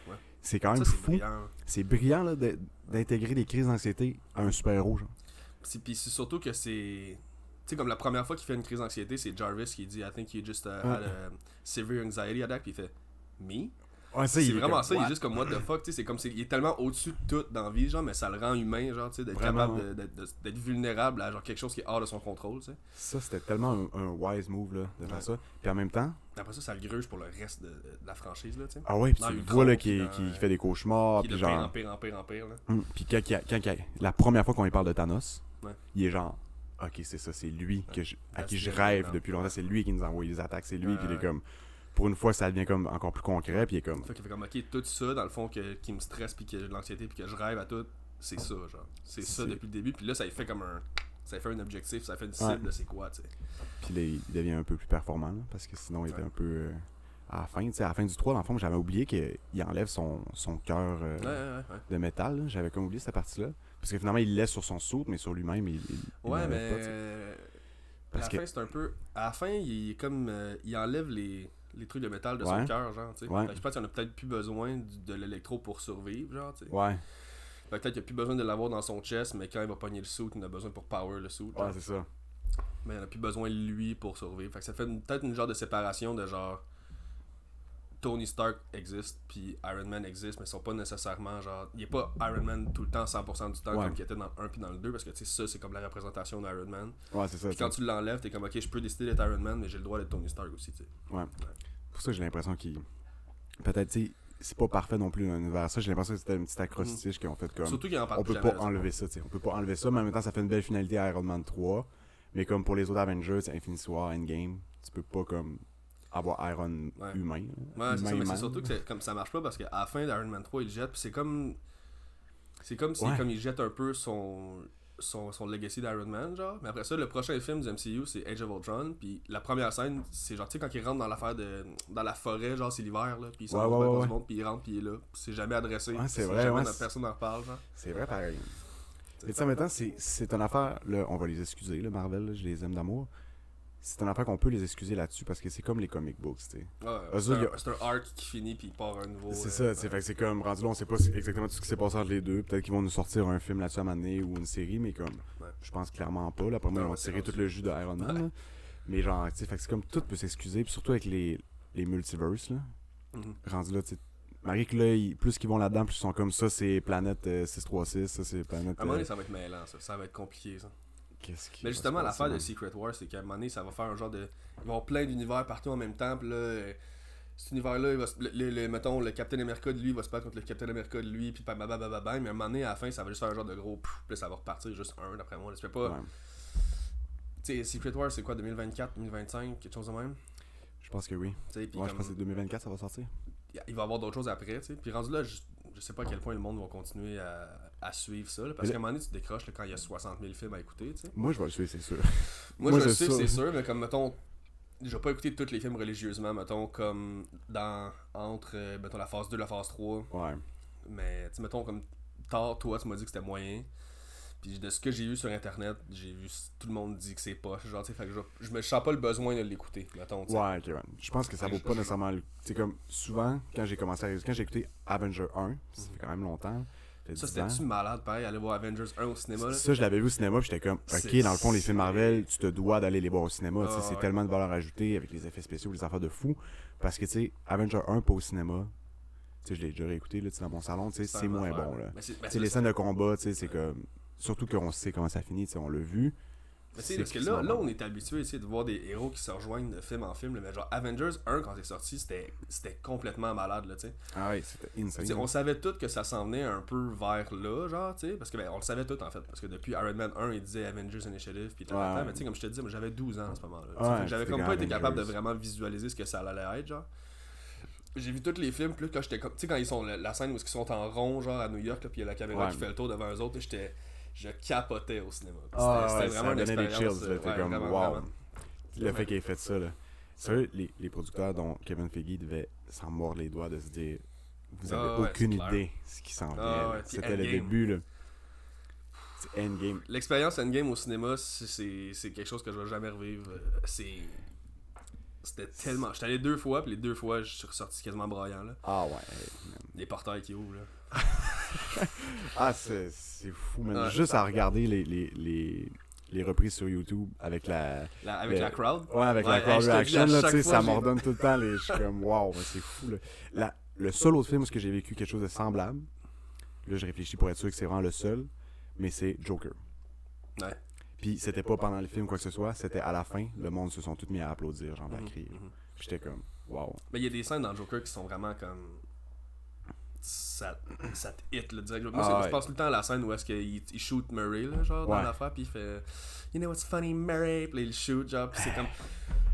C'est quand même Ça, fou. C'est brillant de- d'intégrer des crises d'anxiété à un super-héros. puis c'est surtout que c'est. Tu sais, comme la première fois qu'il fait une crise d'anxiété, c'est Jarvis qui dit I think you just uh, had a severe anxiety attack. Puis il fait Me? Ouais, C'est vraiment ça, il est juste comme what the fuck. tu sais, C'est comme il est tellement au-dessus de tout dans la vie, genre, mais ça le rend humain, genre, tu sais, d'être capable d'être vulnérable à genre quelque chose qui est hors de son contrôle, tu sais. Ça, c'était tellement un, un wise move là, de faire Ouais. ça. Puis en même temps, Après ça, ça le gruge pour le reste de, de la franchise, là, tu sais. ah ouais, puis tu le vois là, qui, dans, qui fait des cauchemars. qui Puis de pire en genre. pire en pire en pire, là. Hum, Puis quand, quand la première fois qu'on lui parle de Thanos, Ouais. il est genre, ok, c'est ça, c'est lui que je- à qui je rêve depuis longtemps, c'est lui qui nous envoie les attaques, c'est lui, il est comme, pour une fois, ça devient comme encore plus concret, puis il est comme, Fait qu'il fait comme, ok, tout ça, dans le fond, que, qui me stresse, puis que j'ai de l'anxiété, puis que je rêve à tout, c'est ça, genre. C'est ça depuis le début, puis là, ça fait comme un. Ça fait un objectif, ça fait une cible Ouais. c'est quoi, tu sais. puis là, il devient un peu plus performant, là, parce que sinon, il était Ouais. un peu. euh, à la fin, tu sais, à la fin du 3, dans le fond, j'avais oublié qu'il enlève son, son cœur euh, Ouais, de métal, j'avais comme oublié cette partie-là. Parce que finalement, il laisse sur son soude, mais sur lui-même, il. Ouais, mais. pas, Parce à que- la fin, c'est un peu. À la fin, il est comme. euh, il enlève les, les trucs de métal de Ouais. son cœur, genre, tu sais. Ouais. Je pense qu'il en a peut-être plus besoin de l'électro pour survivre, genre, tu sais. Ouais, peut-être qu'il a plus besoin de l'avoir dans son chest, mais quand il va pogner le suit, il en a besoin pour power le suit. ouais, c'est ça. mais il en a plus besoin de lui pour survivre. Fait que ça fait peut-être une genre de séparation de genre. Tony Stark existe, puis Iron Man existe, mais ils sont pas nécessairement genre. Il est pas Iron Man tout le temps, 100% du temps, Ouais. comme il était dans le 1 puis dans le 2, parce que tu sais, ça, c'est comme la représentation d'Iron Man. Ouais, c'est ça. Puis quand tu l'enlèves, t'es comme, ok, je peux décider d'être Iron Man, mais j'ai le droit d'être Tony Stark aussi, tu sais. pour ça j'ai l'impression qu'il. Peut-être, tu sais, c'est pas parfait non plus dans l'univers. Ça, j'ai l'impression que c'était une petite acrostiche qu'ils ont fait comme. Surtout qu'il en parle On peut pas enlever ça, tu sais. On peut pas enlever ça, mais en même temps, ça fait une belle finalité à Iron Man 3. Mais comme pour les autres Avengers, Infinity War, Endgame, tu peux pas comme avoir Iron Ouais. humain. Ouais, c'est ça, mais c'est surtout que comme ça marche pas parce qu'à la fin d'Iron Man 3, il jette, puis c'est comme. C'est comme si Ouais. comme il jette un peu son. Son, son legacy d'Iron Man, genre. Mais après ça, le prochain film du MCU, c'est Age of Ultron. Puis la première scène, c'est genre, tu sais, quand il rentre dans l'affaire de. Dans la forêt, genre, c'est l'hiver, là. Puis il s'en Ouais, ouais, monde, puis il rentre, puis il est là. C'est jamais adressé. C'est vrai, jamais personne n'en reparle, genre. C'est vrai pareil. Et même temps, c'est- c'est une affaire, là, on va les excuser, là, Marvel, là, je les aime d'amour. C'est une affaire qu'on peut les excuser là-dessus parce que c'est comme les comic books, tu sais. Ouais, c'est un, a- un arc qui finit, puis il part un nouveau. C'est euh, ça, c'est fait que c'est comme rendu là, on sait pas exactement tout ce qui s'est passé entre les deux. Peut-être qu'ils vont nous sortir un film là-dessus à un donné ou une série, mais comme Ouais. je pense clairement pas. Là, pour moi, ils vont tirer tout le jus de Iron Man. Ouais. Mais genre, tu sais, fait que c'est comme tout peut s'excuser, puis surtout avec les, les multiverses, là. mhm. Rendu là, tu sais. Marie que là, ils- plus qu'ils vont là-dedans, plus ils sont comme ça, c'est planète euh, 636, ça c'est planète. À un moment euh, donné, ça va être mêlant, ça. Ça va être compliqué, ça. Qu'est-ce qui Mais justement, l'affaire de Secret War, c'est qu'à un moment donné, ça va faire un genre de. Il va y avoir plein d'univers partout en même temps, puis là. euh, Cet univers-là, il va se- le, le- le- mettons, le Captain America de lui va se battre contre le Captain America de lui, puis bababababam, mais à un moment donné, à la fin, ça va juste faire un genre de gros. Puis là, ça va repartir juste un, d'après moi. fais pas. Ouais. Tu sais, Secret War, c'est quoi, 2024, 2025, quelque chose de même? Je pense que oui. Ouais, je pense que c'est 2024, ça va sortir. il va y avoir d'autres choses après, tu sais. Puis rendu là, je, je sais pas à quel point le monde va continuer à, à suivre ça, là, parce qu'à un moment donné, tu décroches là, quand il y a 60 000 films à écouter. Moi, je vais le suivre, c'est sûr. Moi, Moi, je le c'est sais, ça. c'est sûr, mais comme, mettons, je vais pas écouter tous les films religieusement, mettons, comme dans, entre, euh, mettons, la phase 2 la phase 3. Ouais. Mais, mettons, comme, tard, toi, tu m'as dit que c'était moyen. Puis de ce que j'ai vu sur Internet, j'ai vu tout le monde dit que c'est poche, genre, tu sais, fait que je, je me sens pas le besoin de l'écouter, mettons, tu sais. Ouais, ok, ouais. Je pense que ça vaut pas nécessairement le. Tu comme souvent, quand j'ai commencé à. Quand j'ai écouté Avenger 1, ça fait quand même longtemps. Ça, 10 ans. c'était-tu malade, pareil, aller voir Avengers 1 au cinéma, là? Ça, je l'avais vu au cinéma, puis j'étais comme, ok, dans le fond, les films Marvel, tu te dois d'aller les voir au cinéma. Ah, c'est ouais. tellement de valeur ajoutée avec les effets spéciaux, les affaires de fou. Parce que, tu sais, Avenger 1, pas au cinéma. Tu sais, je l'ai déjà réécouté, là, tu sais, dans mon salon, tu sais, c'est moins bon, là. Sais, c'est- les scènes de combat, tu sais, c'est comme. Surtout qu'on sait comment ça finit, on l'a vu. C'est parce que là, là, on est habitué de voir des héros qui se rejoignent de film en film. Mais genre, Avengers 1, quand c'est sorti, c'était complètement malade, là. Ah ouais, c'était insane. On savait tous que ça s'en venait un peu vers là, genre, tu sais. Parce que, ben, on le savait tout, en fait. Parce que depuis Iron Man 1, il disait Avengers Initiative, puis tout Ouais, ouais. Mais tu sais, comme je te dis, j'avais 12 ans à ce moment-là. Ouais, j'avais comme pas été capable de vraiment visualiser ce que ça allait être, genre. J'ai vu tous les films, là, quand j'étais comme. Tu sais, quand ils sont. La, la scène où ils sont en rond, genre, à New York, là, puis il y a la caméra qui fait le tour devant eux autres, et j'étais. Je capotais au cinéma. C'était Ah, c'était ouais, vraiment ça une donnait des expérience. chills, euh, ouais, comme, vraiment, wow. vraiment. Le fait qu'il ait fait ça, là. Sérieux, les, les producteurs dont Kevin Feige devait s'en mordre les doigts de se dire vous Ah avez ouais, aucune idée ce qui s'en vient. Ah puis C'était le début, là. C'est Endgame. L'expérience Endgame au cinéma, c'est- quelque chose que je vais jamais revivre. C'est. C'était tellement. J'étais allé deux fois, puis les deux fois, je suis ressorti quasiment braillant. Là. Ah ouais. man. Les portails qui ouvrent. Là. Ah, c'est c'est fou, man. Ouais. Juste à regarder les, les, les, les reprises sur YouTube avec la... La- avec la crowd. Ouais, avec Ouais, la crowd reaction, là, sais, fois, ça m'ordonne tout le temps. Les... Je suis comme, wow, mais c'est fou, là. La- Le seul autre film où j'ai vécu quelque chose de semblable, là, je réfléchis pour être sûr que c'est vraiment le seul, mais c'est Joker. Ouais. Puis c'était pas pendant le film quoi que ce soit, c'était à la fin, le monde se sont tous mis à applaudir, genre à Mhm, crier. mhm. J'étais comme, wow. Mais il y a des scènes dans Joker qui sont vraiment comme. Ça, ça te hit, là, direct. Moi, Ah ouais. je pense tout le temps à la scène où est-ce qu'il il shoot Murray, là, genre, dans Ouais. l'affaire, puis il fait You know what's funny, Murray? Puis il shoot, genre, puis c'est comme.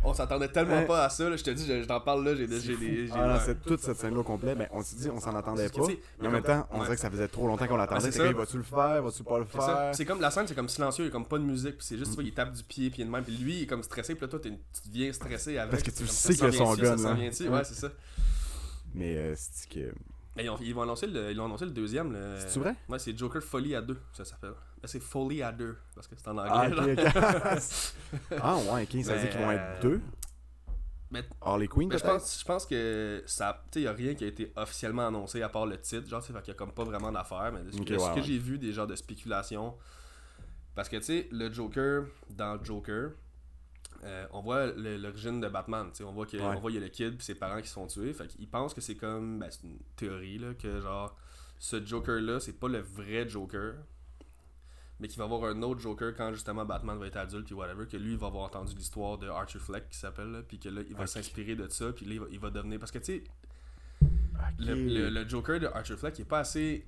On s'attendait tellement pas à ça, là, je te dis, je, je t'en parle là, j'ai des. Ah, c'est toute cette scène-là au complet, ben, on s'est dit, on s'en attendait que, pas. Mais en même temps, on ouais. dirait que ça faisait trop longtemps qu'on l'attendait. Ah, c'est vas-tu le faire, vas-tu pas le faire? C'est comme la scène, c'est comme silencieux, il y a comme pas de musique, puis c'est juste, tu vois, il tape du pied, puis de même, puis lui, il est comme stressé, puis là, toi, tu deviens stressé avec. Parce que tu sais s'en son gun. Ouais, c'est ça. Mais euh, c'est que. Mais ils, ont- ils vont annoncer le, ils ont annoncé le deuxième. le- C'est-tu vrai? Ouais, c'est Joker Folie à deux, ça s'appelle. Ben, c'est Folie à deux, parce que c'est en Ah, anglais. ok, là. ok. ah, ouais, ok. Ça veut dire qu'ils vont être euh, deux? mais- Harley Quinn, Mais je pense, je pense que ça. Tu sais, y a rien qui a été officiellement annoncé à part le titre, genre, sais, fait qu'il y a comme pas vraiment d'affaires. Mais ce Ok, que, ce ouais, que ouais. j'ai vu, des genres de spéculations. Parce que, tu sais, le Joker, dans Joker, euh, on voit l'origine de Batman. tu sais, On voit qu'il Ouais. voit, y a le kid puis ses parents qui se font tuer. Fait qu'ils pensent que c'est comme. Ben, c'est une théorie, là, que genre, ce Joker-là, c'est pas le vrai Joker. Mais qu'il va avoir un autre Joker quand justement Batman va être adulte puis whatever, que lui il va avoir entendu l'histoire de Arthur Fleck qui s'appelle, puis que là il va s'inspirer de ça, puis là il va, il va devenir. Parce que tu sais, le, le- le Joker de Arthur Fleck il est pas assez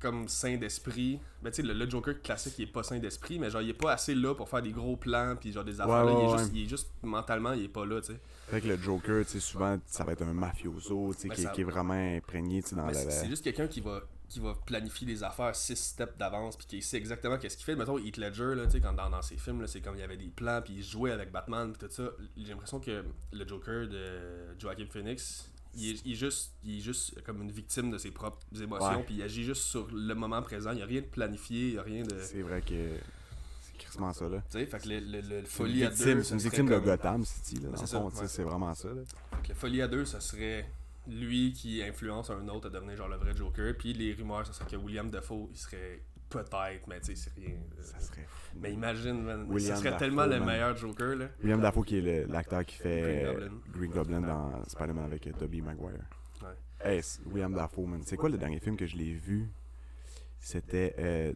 comme sain d'esprit. Ben tu sais, le, le Joker classique il est pas sain d'esprit, mais genre il est pas assez là pour faire des gros plans puis genre des affaires. là, ouais, il, est ouais. juste, il est juste mentalement il est pas là, tu sais. Fait que le Joker, tu sais, souvent, ça va être un mafioso, tu sais, Ben, qui, ça- qui est vraiment imprégné, tu sais, dans la... c'est juste quelqu'un qui va qui va planifier des affaires six steps d'avance puis qui sait exactement qu'est-ce qu'il fait mettons Heath Ledger là tu sais quand dans, dans ses films c'est comme il y avait des plans puis il jouait avec Batman puis tout ça j'ai l'impression que le Joker de Joaquin Phoenix il est, il est juste il est juste comme une victime de ses propres émotions puis il agit juste sur le moment présent il y a rien de planifié il a rien de C'est vrai que c'est crissement ça, là. tu sais fait que le, le- le C'est une folie à victime, deux c'est une victime de Gotham City, là, dans C'est le c'est vraiment ça, là. Fait que le folie à deux, ça serait lui qui influence un autre à devenir genre le vrai Joker. Puis les rumeurs, ça serait que William Dafoe, il serait peut-être, mais tu sais, c'est rien. euh, Ça serait fou. Mais imagine, man, William ça serait Dafoe, tellement le meilleur Joker, là. William Dafoe, qui est l'acteur qui fait Green Goblin. Green Goblin dans Spider-Man avec euh, Tobey Maguire. Ouais. Hey, William Dafoe, man. C'est quoi le dernier film que je l'ai vu? C'était... euh,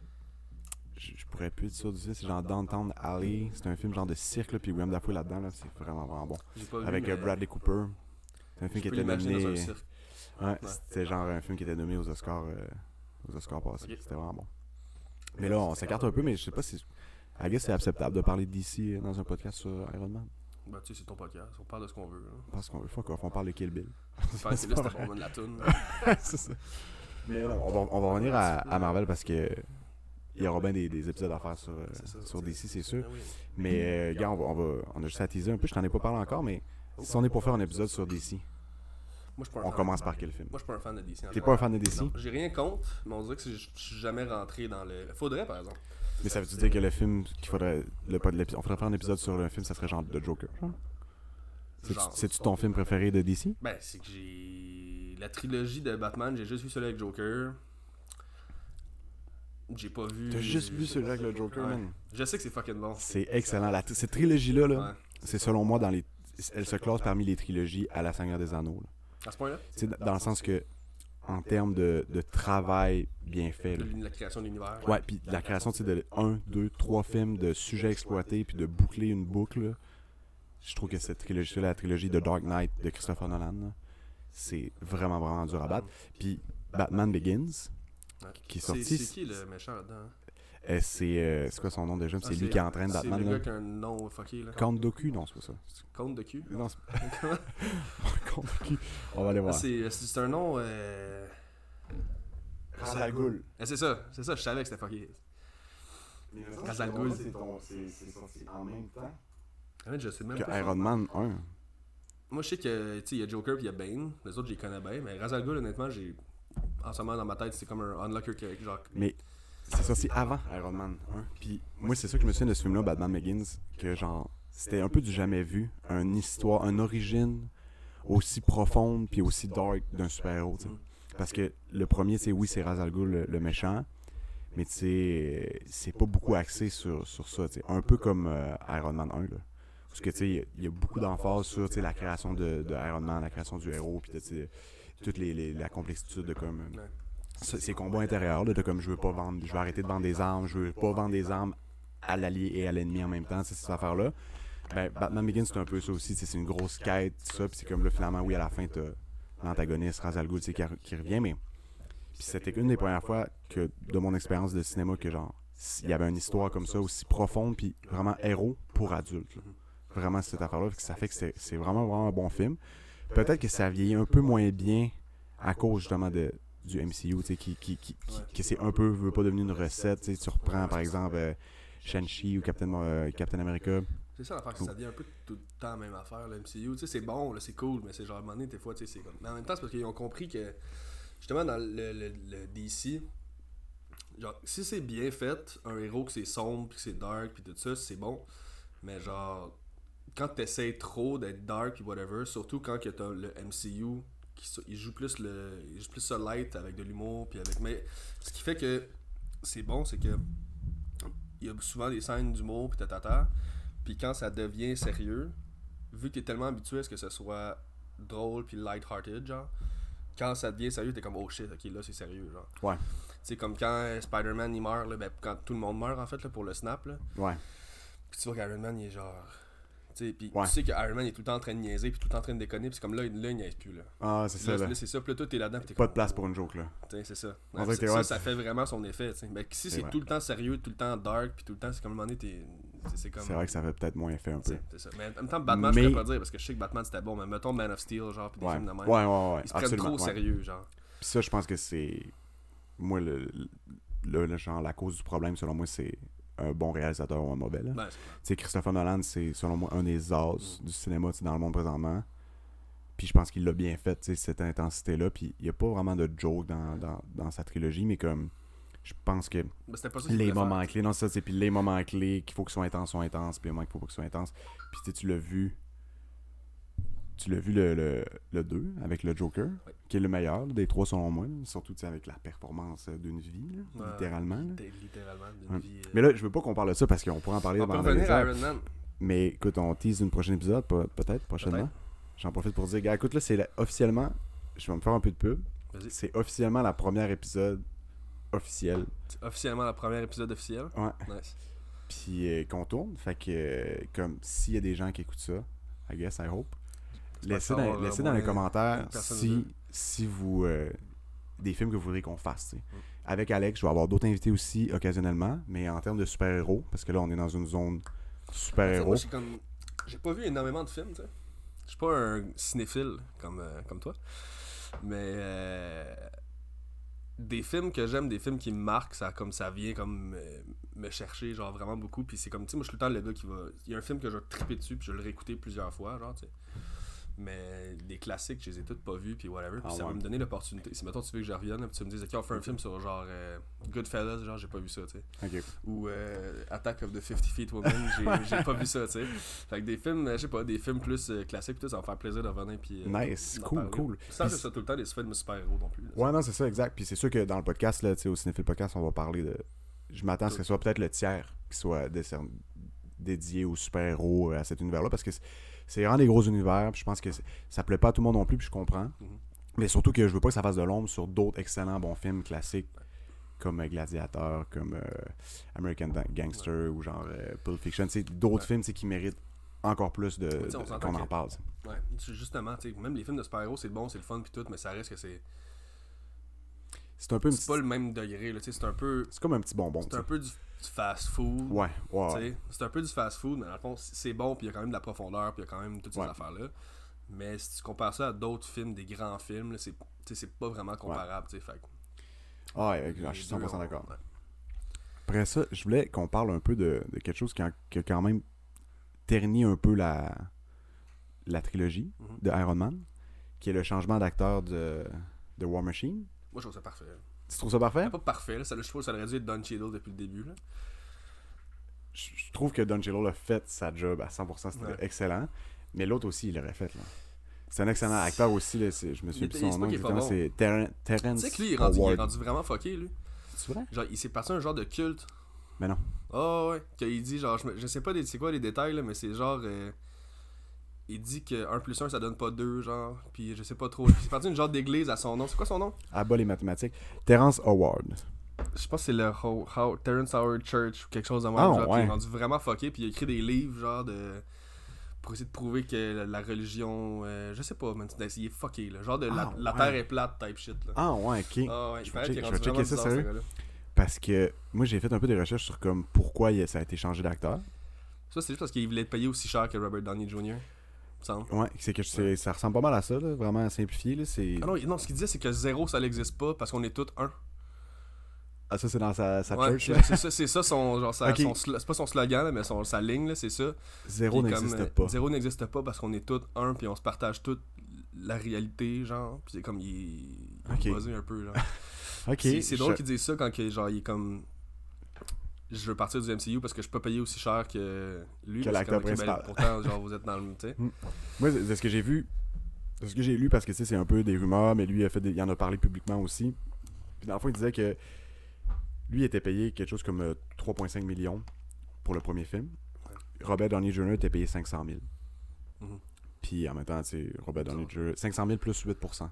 je je pourrais plus être sûr du titre, c'est genre Downtown Alley. C'est un film genre de cirque, là, puis William Dafoe là-dedans, là. C'est vraiment, vraiment bon. Vu, Avec euh, mais Bradley Cooper. C'est un film qui était un cirque. Ouais, c'était genre un film qui était nommé aux Oscars, euh, aux Oscars passés. C'était vraiment bon. Mais là, on s'écarte un peu, mais je sais pas si. I guess c'est acceptable de parler d'ici dans un podcast sur Iron Man. Bah, tu sais, c'est ton podcast, on parle de ce qu'on veut. là. Parce qu'on veut fuck off, on parle de Kill Bill. C'est là, on de la toune. c'est ça. Mais non, on va, on va revenir à, à Marvel parce que il y aura bien des, des épisodes à faire sur, euh, ça, sur DC, c'est sûr. Oui. Mais euh, gars, on, va, on, va, on a juste à teaser un peu. Je t'en ai pas parlé encore, mais si on est pour faire un épisode sur DC, Moi, je on commence par quel film? Moi, je suis pas un fan de DC. T'es pas un fan de DC j'ai rien contre, mais on dirait que je suis jamais rentré dans le. Faudrait, par exemple. Mais ça veut dire que le film qu'il faudrait. Le, on faudrait faire un épisode sur un film, ça serait genre de Joker, C'est-tu- ton film préféré de DC Ben, c'est que j'ai. La trilogie de Batman, j'ai juste vu celui avec Joker. J'ai pas vu. T'as juste vu celui avec le Joker, man Je sais que c'est fucking bon. C'est excellent. Cette trilogie-là, là, c'est selon moi dans les. Elle se classe parmi les trilogies à la Seigneur des Anneaux. À ce point-là, dans le sens que, en termes de, de travail bien fait, là, la création de l'univers. Ouais, puis la création, sais, de 1, 2, 3 films de sujets exploités, puis de boucler une boucle, je trouve que cette trilogie la trilogie de Dark Knight de Christopher Nolan, c'est vraiment, vraiment dur à battre. Puis Batman Begins, qui est C'est sorti, c'est qui le méchant là-dedans hein? Euh, c'est euh, c'est quoi son nom déjà? Ah, C'est lui qui entraîne C'est Batman, le gars qui a un nom fucké là. Count Doku? Non, c'est pas ça. De cul. Non, c'est Count Doku. On va aller voir. C'est c'est un nom. Euh... Ra's al Ghul. eh, c'est ça, c'est ça, je savais que c'était fucké. Ra's al Ghul. C'est sorti en même temps Ah, je sais même que pas. Iron Man 1. moi, je sais que, tu sais, il y a Joker puis il y a Bane. Les autres, je les connais bien. Mais Ra's al Ghul, honnêtement, j'ai. En ce moment, dans ma tête, c'est comme un unlocker que, genre. Mais c'est sorti avant Iron Man 1. Puis moi, c'est ça que je me souviens de ce film-là, Batman Begins, que genre, c'était un peu du jamais vu. Une histoire, une origine aussi profonde puis aussi dark d'un super-héros. Parce que le premier, c'est oui, c'est Ra's al Ghul, le, méchant. Mais c'est pas beaucoup axé sur, sur ça. Un peu comme euh, Iron Man 1, là. Parce que tu sais, il y a- beaucoup d'emphase sur la création de, Iron Man, la création du héros, puis toute les, les- la complexité de comme. Ces combats intérieurs, là, de comme je veux pas vendre, je veux arrêter de vendre des armes, je veux pas vendre des armes à l'allié et à l'ennemi en même temps, c'est cette affaire-là. Ben, Batman Begins, c'est un peu ça aussi, c'est une grosse quête, ça, puis c'est comme là, finalement, oui, à la fin, t'as l'antagoniste, Ra's al qui, revient, mais. C'était une des premières fois que, de mon expérience de cinéma, que genre, il y avait une histoire comme ça, aussi profonde, puis vraiment héros pour adultes. là. Vraiment, cette affaire-là, ça fait que c'est vraiment, vraiment un bon film. Peut-être que ça vieillit un peu moins bien à cause, justement, de, du MCU, tu sais, qui, qui, qui, qui- que c'est un peu, veut pas devenir une recette, tu sais, tu reprends, par exemple, euh, Shang-Chi ou Captain, euh, Captain America. C'est ça l'affaire, que ça devient un peu tout le temps la même affaire, le MCU. Tu sais, c'est bon, là, c'est cool, mais c'est genre, à un moment donné, des fois, tu sais, c'est comme. Mais en même temps, c'est parce qu'ils ont compris que, justement, dans le, le, le DC, genre, si c'est bien fait, un héros que c'est sombre, puis que c'est dark, puis tout ça, c'est bon. Mais genre, quand t'essayes trop d'être dark, puis whatever, surtout quand que t'as le MCU, il joue plus le il joue plus ça light avec de l'humour, puis avec. Mais ce qui fait que c'est bon, c'est que. Il y a souvent des scènes d'humour, puis tatata. Puis quand ça devient sérieux, vu que t'es tellement habitué à ce que ce soit drôle puis light-hearted, genre, quand ça devient sérieux, t'es comme oh shit, ok, là c'est sérieux, genre. Ouais. C'est comme quand Spider-Man il meurt, là, ben, quand tout le monde meurt en fait là, pour le snap, là. Ouais. Puis tu vois qu'Iron Man il est genre. Tu sais, puis Ouais. tu sais que Iron Man est tout le temps en train de niaiser, puis tout le temps en train de déconner, puis c'est comme là, là il niaise plus, là. Ah, c'est ça, Là, là. là, c'est ça, puis là toi t'es là-dedans, puis t'es Pas comme, de place pour une joke, là. c'est ça. Ouais, ça, ouais, ça, ça fait vraiment son effet, tu sais. Mais si C'est tout le temps sérieux, tout le temps dark, puis tout le temps, c'est comme un moment donné, t'es. c'est- comme. C'est vrai que ça fait peut-être moins effet un peu. C'est ça. Mais en même temps, Batman, Mais- je pourrais pas dire parce que je sais que Batman c'était bon, mais mettons Man of Steel, genre, pis des Ouais. films de ouais, même. ouais, ouais, Ils se prennent trop ouais. sérieux, genre. Puis ça, je pense que c'est. Moi, le, le, le- genre, la cause du problème, selon moi, c'est un bon réalisateur ou un mauvais. là. Ben, Christopher Nolan, c'est selon moi un des as du cinéma dans le monde présentement. Puis je pense qu'il l'a bien fait, cette intensité-là. Puis il n'y a pas vraiment de joke dans, dans, dans sa trilogie, mais comme. Je pense que pas ça les moments faire. clés, non, c'est ça, c'est puis les moments clés qu'il faut qu'ils soient intenses sont intenses, puis les moments qu'il faut pas qu'ils soient intenses. Puis tu l'as vu. Tu l'as vu le, le, le 2 avec le Joker, qui est le meilleur des trois selon moi, surtout avec la performance euh, d'une vie, là, Ouais. littéralement. là. Littéralement d'une Ouais. vie. euh, Mais là, je veux pas qu'on parle de ça parce qu'on pourrait en parler on pendant revenir des à heures. Iron Man. Mais écoute, on tease une prochaine épisode, pe- peut-être, prochainement. J'en profite pour dire, gars, écoute, là, c'est la- officiellement, je vais me faire un peu de pub. C'est officiellement la première épisode officiel. C'est officiellement le premier épisode officiel. Ouais. Nice. Puis euh, qu'on tourne. Fait que, euh, comme, s'il y a des gens qui écoutent ça, I guess, I hope. Laissez dans, avoir laissez dans les commentaires si, si vous. euh, des films que vous voudriez qu'on fasse. Mm. Avec Alex, je vais avoir d'autres invités aussi occasionnellement, mais en termes de super-héros, parce que là, on est dans une zone super-héros. Moi, j'ai comme. J'ai pas vu énormément de films, tu sais. Je suis pas un cinéphile comme, euh, comme toi. Mais. euh, des films que j'aime, des films qui me marquent, ça, comme, ça vient comme euh, me chercher, genre vraiment beaucoup. Puis c'est comme, tu sais, moi, je suis le temps le gars qui va. Il y a un film que je vais triper dessus, puis je vais le réécouter plusieurs fois, genre, tu sais. Mais les classiques, je les ai toutes pas vus, puis whatever. Puis Ah ça ouais. va me donner l'opportunité. Si mettons, tu veux que je revienne, puis tu me dises, ok, on fait un film sur genre euh, Goodfellas, genre, j'ai pas vu ça, tu sais ou euh, Attack of the 50 Feet Woman, j'ai pas vu ça, tu sais. Fait que des films, euh, je sais pas, des films plus euh, classiques, tout, ça va me faire plaisir de revenir puis. euh, Nice, cool, parler. cool. Sans que soit tout le temps des films super-héros non plus. là. Ouais, non, c'est ça, exact. Puis c'est sûr que dans le podcast, là, au Cinéphile Podcast, on va parler de. Je m'attends à ce que ce soit peut-être le tiers qui soit dédié aux super-héros, à cet univers-là, parce que c'est- vraiment des gros univers, puis je pense que ça plaît pas à tout le monde non plus, puis je comprends. Mhm. Mais surtout que je veux pas que ça fasse de l'ombre sur d'autres excellents bons films classiques, comme euh, Gladiator, comme euh, American Gangster, ou genre euh, Pulp Fiction, d'autres Ouais. films qui méritent encore plus de, qu'on en parle. Ouais, justement, même les films de super-héros, c'est bon, c'est le fun, puis tout, mais ça reste que c'est. C'est un peu C'est pas le même degré, là, c'est un peu. C'est comme un petit bonbon. C'est un peu du, du fast-food. Ouais, ouais. ouais. C'est un peu du fast-food, mais dans le fond, c'est bon, puis il y a quand même de la profondeur, puis il y a quand même toutes ces Ouais. affaires-là. Mais si tu compares ça à d'autres films, des grands films, c'est pas vraiment comparable, tu sais. Fait Ah, ouais, je suis deux 100% ont- d'accord. ouais. Après ça, je voulais qu'on parle un peu de, de quelque chose qui a, qui a quand même terni un peu la la trilogie Mhm. de Iron Man, qui est le changement d'acteur de, de War Machine. Moi, je trouve ça parfait. Tu trouves ça parfait? Pas parfait, là. Ça, je trouve que ça aurait dû être Don Cheadle depuis le début. Là. Je je trouve que Don Cheadle a fait sa job à 100%, c'était Ouais. excellent. Mais l'autre aussi, il l'aurait fait. là. C'est un excellent acteur aussi, là, je me souviens Il plus son nom c'est Terren- Terrence Tu sais que lui, il est, rendu, il est Howard. rendu vraiment fucké, lui. C'est vrai? Genre, il s'est parti un genre de culte. Mais non. Oh, ouais. Qu'il dit, genre, je, me- je sais pas c'est quoi les détails, là, mais c'est genre. euh, il dit que 1 plus 1 ça donne pas 2, genre. Puis je sais pas trop. C'est parti d'une genre d'église à son nom. C'est quoi son nom? À bas les mathématiques. Terrence Howard. Je pense que c'est le Ho- Ho- Terrence Howard Church ou quelque chose de même. Ah, genre, puis il ouais. est rendu vraiment fucké. Puis il a écrit des livres, genre, de. Pour essayer de prouver que la, la religion. euh, je sais pas, man. Il est fucké, là. Genre de la, Ah, la ouais. terre est plate type shit, là. Ah ouais, ok. Ah ouais, Je vais je checker ça, sérieux. Parce que moi j'ai fait un peu des recherches sur comme pourquoi ça a été changé d'acteur. Ça, c'est juste parce qu'il voulait être payé aussi cher que Robert Downey Jr. semble. Ouais, c'est que ça ressemble pas mal à ça, là, vraiment simplifié. Là. Ah non, non, ce qu'il disait, c'est que zéro, ça n'existe pas parce qu'on est tous un. Ah, ça c'est dans sa, sa Ouais, church. c'est là? c'est ça, son, genre, c'est pas son slogan, là, mais son, sa ligne, là, c'est ça. Zéro n'existe euh, pas. Zéro n'existe pas parce qu'on est tous un, puis on se partage toute la réalité, genre. Puis c'est comme, il est, il est buzzé un peu, là. Ok. c'est c'est drôle je- qu'il dise ça quand que, genre, il est comme... Je veux partir du MCU parce que je peux payer aussi cher que lui. Que l'acteur ben, principal. pourtant, genre, vous êtes dans le... sais. Moi, de ce que j'ai vu, de ce que j'ai lu, parce que c'est un peu des rumeurs, mais lui, il, a fait des- il en a parlé publiquement aussi. Puis dans le fond, il disait que lui il était payé quelque chose comme euh, 3,5 millions pour le premier film. Robert Downey Jr. était payé 500 000. Mhm. Puis en même temps, Robert Downey Jr. 500 000 plus 8%.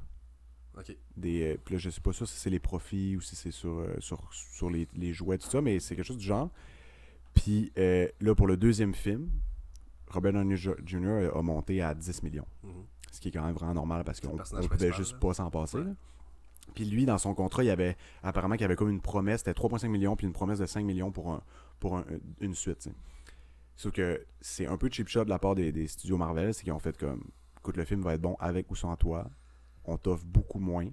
Ok. Des, euh, puis là, je sais pas sûr si c'est les profits ou si c'est sur, euh, sur, sur les, les jouets, tout ça, mais c'est quelque chose du genre. Puis euh, là, pour le deuxième film, Robert Downey Jr. a monté à 10 millions. Mhm. Ce qui est quand même vraiment normal parce qu'on on pouvait juste là. pas s'en passer. Ouais. là. Puis lui, dans son contrat, il y avait apparemment qu'il y avait comme une promesse, c'était 3,5 millions, puis une promesse de 5 millions pour, un, pour un- une suite. Sauf que c'est un peu cheap shot de la part des, des studios Marvel, c'est qu'ils ont fait comme écoute, le film va être bon avec ou sans toi, on t'offre beaucoup moins.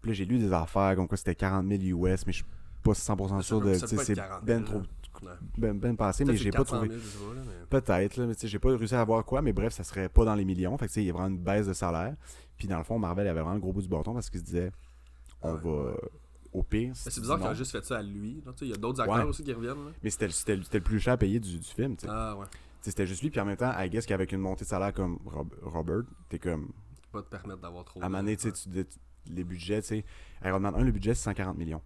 Puis là, j'ai lu des affaires comme quoi c'était 40 000 US, mais je suis pas 100% Ça sûr de. C'est 40 000, ben trop. Ouais. Ben, ben passé, mais j'ai pas 400 trouvé. 000, je sais pas, là, mais- Peut-être, mais tu sais, j'ai pas réussi à voir quoi, mais bref, ça serait pas dans les millions. Fait que tu sais, il y a vraiment une baisse de salaire. Puis dans le fond, Marvel avait vraiment le gros bout du bâton parce qu'il se disait on Ouais, va ouais. au pire. C'est bizarre qu'il non. juste fait ça à lui. Il y a d'autres acteurs aussi qui reviennent. Là. Mais c'était le- c'était le c'était le plus cher à payer du, du film. tu sais. Ah ouais. C'était juste lui, puis en même temps, I guess qu'avec une montée de salaire comme Rob- Robert, t'es comme. Pas te permettre d'avoir trop. À un moment donné, tu sais, tu dis- les budgets, tu sais. Iron Man 1, le budget, c'est 140 millions.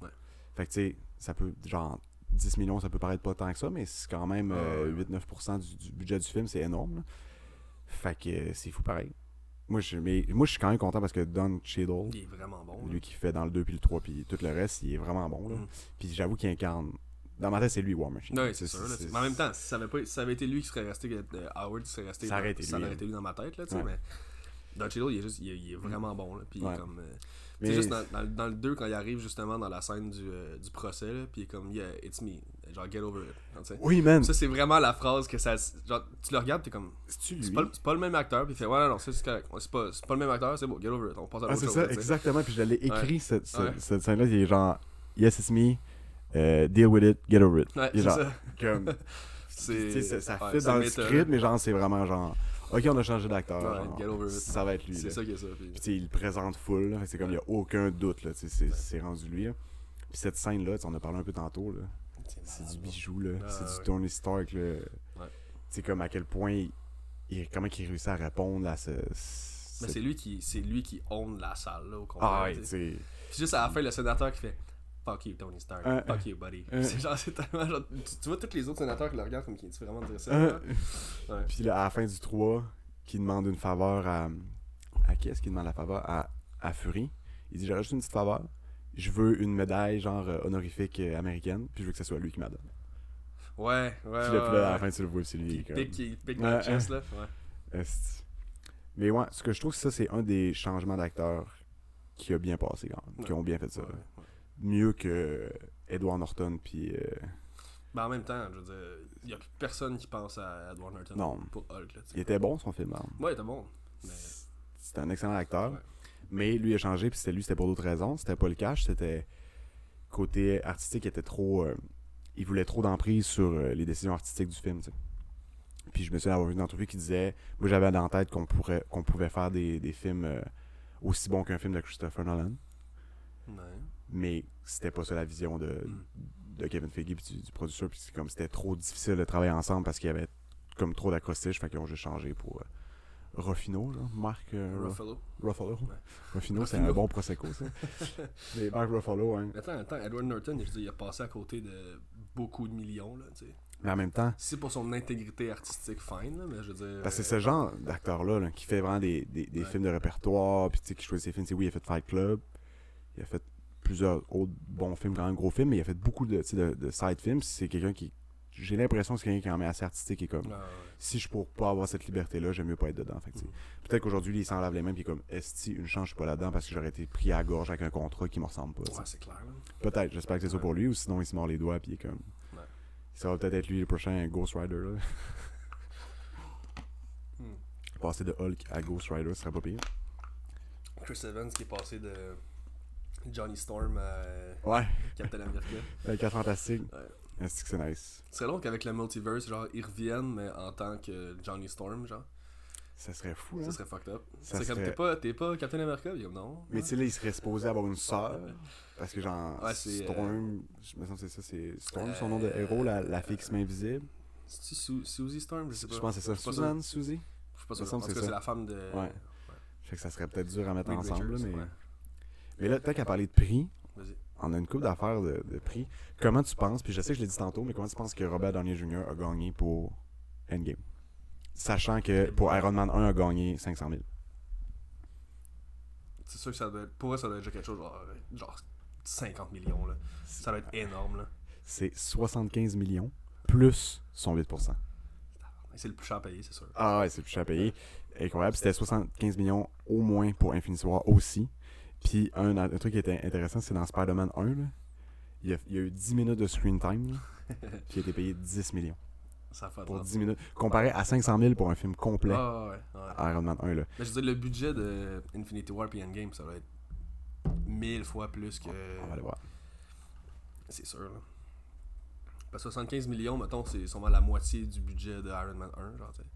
Ouais. Fait que tu sais, ça peut. Genre, 10 millions, ça peut paraître pas tant que ça, mais c'est quand même Ah, euh, ouais, ouais. 8-9% du, du budget du film, c'est énorme. là. Fait que euh, c'est fou pareil. Moi je, mais, moi, je suis quand même content parce que Don Cheadle, Il est vraiment bon. là. lui qui fait dans le 2 puis le 3 puis tout le reste, il est vraiment bon. Là. Mhm. Puis j'avoue qu'il incarne. Dans ma tête, c'est lui War Machine. Ouais, c'est sûr. Là, mais en même temps, si ça avait, pas, si ça avait été lui qui serait resté, euh, Howard serait resté, Ça aurait été lui, hein. été lui dans ma tête. Là, tu sais, Ouais. mais Don Cheadle, il est, juste, il est, il est vraiment bon. Là, puis Ouais. comme, euh, Mais- C'est juste dans, dans, le- dans le 2, quand il arrive justement dans la scène du, euh, du procès, là, puis il est comme, yeah, it's me. Genre, get over it. Oui, man. Ça, c'est vraiment la phrase que ça. Genre, tu le regardes, t'es comme. C'est pas, le- c'est pas le même acteur, puis il fait, ouais, non, non, c'est correct. Ouais, C'est pas, c'est pas le même acteur, c'est bon, get over it. On passe à Ah, c'est ça, exactement. Puis je l'ai écrit, cette, cette, Ouais. cette scène-là. Il est genre, Yes, it's me. Euh, deal with it, get over it. Ouais, c'est genre, ça. comme, C'est. ça, ça ouais, fit dans le script, mais genre, c'est vraiment genre, ok, on a changé d'acteur. Ouais, get over it. Ça va être lui. C'est ça qui est ça. puis- Puis tu sais, il le présente full, là. C'est comme, il n'y a aucun doute, là. tu sais, C'est c'est rendu lui, là. Puis cette scène-là, on en a parlé un peu tantôt, là. C'est du bijou, là. Ah, c'est du ouais. Tony Stark, là. Tu sais, comme à quel point, il, il- comment il réussit à répondre à ce. Mais ce- c'est lui qui c'est lui qui own la salle là au complet. Ah, ouais. Puis juste à la fin le sénateur qui fait Fuck you Tony Stark. Euh, Fuck you buddy. euh. c'est genre c'est tellement genre tu, tu vois tous les autres sénateurs qui le regardent comme qui tu vraiment dire ça. Euh? Ouais. Puis là, à la fin du 3, qui demande une faveur à. À qui est-ce qu'il demande la faveur? À, à Fury. Il dit J'aurais juste une petite faveur. Je veux une médaille, genre honorifique américaine, puis je veux que ce soit lui qui m'a donne. Ouais, ouais. Puis ouais, là, puis là, à la ouais. fin, tu le vois, c'est lui. Qui pique dans Ouais, chest là. Ouais. Mais ouais, ce que je trouve, ça, c'est un des changements d'acteurs qui a bien passé quand même, qui Ouais. ont bien fait ça. Mieux que Edward Norton, puis. euh, Ben en même temps, je veux dire, il y a plus personne qui pense à Edward Norton Non. pour Hulk là. tu sais. il était bon son film. hein. Ouais, il était bon. Mais C'était un excellent acteur. Ouais. Mais lui a changé, puis c'était lui, c'était pour d'autres raisons. C'était pas le cash, c'était côté artistique, il était trop. euh, il voulait trop d'emprise sur euh, les décisions artistiques du film. Puis je me souviens d'avoir vu une entrevue qui disait Moi, j'avais dans la tête qu'on pourrait qu'on pouvait faire des, des films euh, aussi bons qu'un film de Christopher Nolan. Ouais. Mais c'était pas ça la vision de, Mm. de Kevin Feige puis du, du producteur. Puis comme c'était trop difficile de travailler ensemble parce qu'il y avait comme trop d'acrostiches. Fait qu'ils ont juste changé pour euh, Ruffino, là. Marc euh, Ruff- Ruffalo. Ruffalo. Ouais. Ruffino, c'est un bon Prosecco, ça. Mais Marc Ruffalo, hein. Attends, attends, Edward Norton, je veux dire, il a passé à côté de beaucoup de millions, là, tu sais. Mais en même temps, c'est pour son intégrité artistique, fine, là, mais je veux dire... Parce que euh, c'est ce genre d'acteur-là là, qui fait vraiment des, des, des Ouais. films de répertoire, puis tu sais, qui choisit ses films. Tu sais, oui, il a fait Fight Club, il a fait plusieurs autres bons films, quand même gros films, mais il a fait beaucoup de, de, de side films. C'est quelqu'un qui. J'ai l'impression que c'est quelqu'un qui est quand même assez artistique et comme. ah, ouais. Si je pourrais pas avoir cette liberté-là, j'aime mieux pas être dedans. Fait Mhm. Peut-être qu'aujourd'hui, il s'en lave les mains, puis comme, esti, une chance, je suis pas là-dedans parce que j'aurais été pris à la gorge avec un contrat qui me ressemble pas. Ouais, c'est clair. Peut-être, j'espère que c'est ça pour lui, ou sinon il se mord les doigts, puis il est comme. Ça va peut-être être lui le prochain Ghost Rider. Là. Hmm. Passer de Hulk à Ghost Rider, ce serait pas pire. Chris Evans qui est passé de Johnny Storm à Ouais. Captain America. 4 fantastique. Ouais. Est-ce que c'est nice? Ce serait long qu'avec le multiverse, genre, ils reviennent, mais en tant que Johnny Storm, genre. Ça serait fou, hein? Ça serait fucked up. Ça C'est comme, serait- t'es pas, t'es pas Captain America? Il comme, non. Mais tu sais, là, il serait supposé avoir une sœur. Parce que, genre, Ouais, c'est, Storm, je me sens que c'est ça, c'est Storm, son nom de Euh, héros, la, la fille qui se met invisible. C'est-tu Su- Suzy Storm? Je sais pas. Je pense que c'est ça. Suzanne, Suzy? Je suis pas En tout cas, c'est ça. la femme de. Ouais. Fait que ça serait peut-être dur à mettre ensemble, mais... Mais là, tant qu'à parler de prix, on a une coupe d'affaires de, de prix. Comment tu penses, puis je sais que je l'ai dit tantôt, mais comment tu penses que Robert Downey Jr. a gagné pour Endgame? Sachant que pour Iron Man 1 a gagné 500 000. C'est sûr que ça doit être. Pour moi, ça doit être quelque chose genre, genre 50 millions, là. Ça doit être énorme, là. C'est 75 millions plus son 8%. C'est le plus cher payé, c'est sûr. Ah ouais, c'est le plus cher à payer. Incroyable. C'était 75 millions au moins pour Infinity War aussi. Puis un, un truc qui était intéressant, c'est dans Spider-Man 1, là, il, y a, il a eu 10 minutes de screen time, là, puis il a été payé 10 millions Ça fait pour drôle. 10 minutes. Comparé à 500 000 pour un film complet Ah, ouais, ouais. à Iron Man 1. Là. Mais je veux dire, le budget de Infinity War et Endgame, ça doit être mille fois plus que. On va aller voir. C'est sûr, là. Parce que 75 millions, mettons, c'est sûrement la moitié du budget de Iron Man 1, genre, tu sais.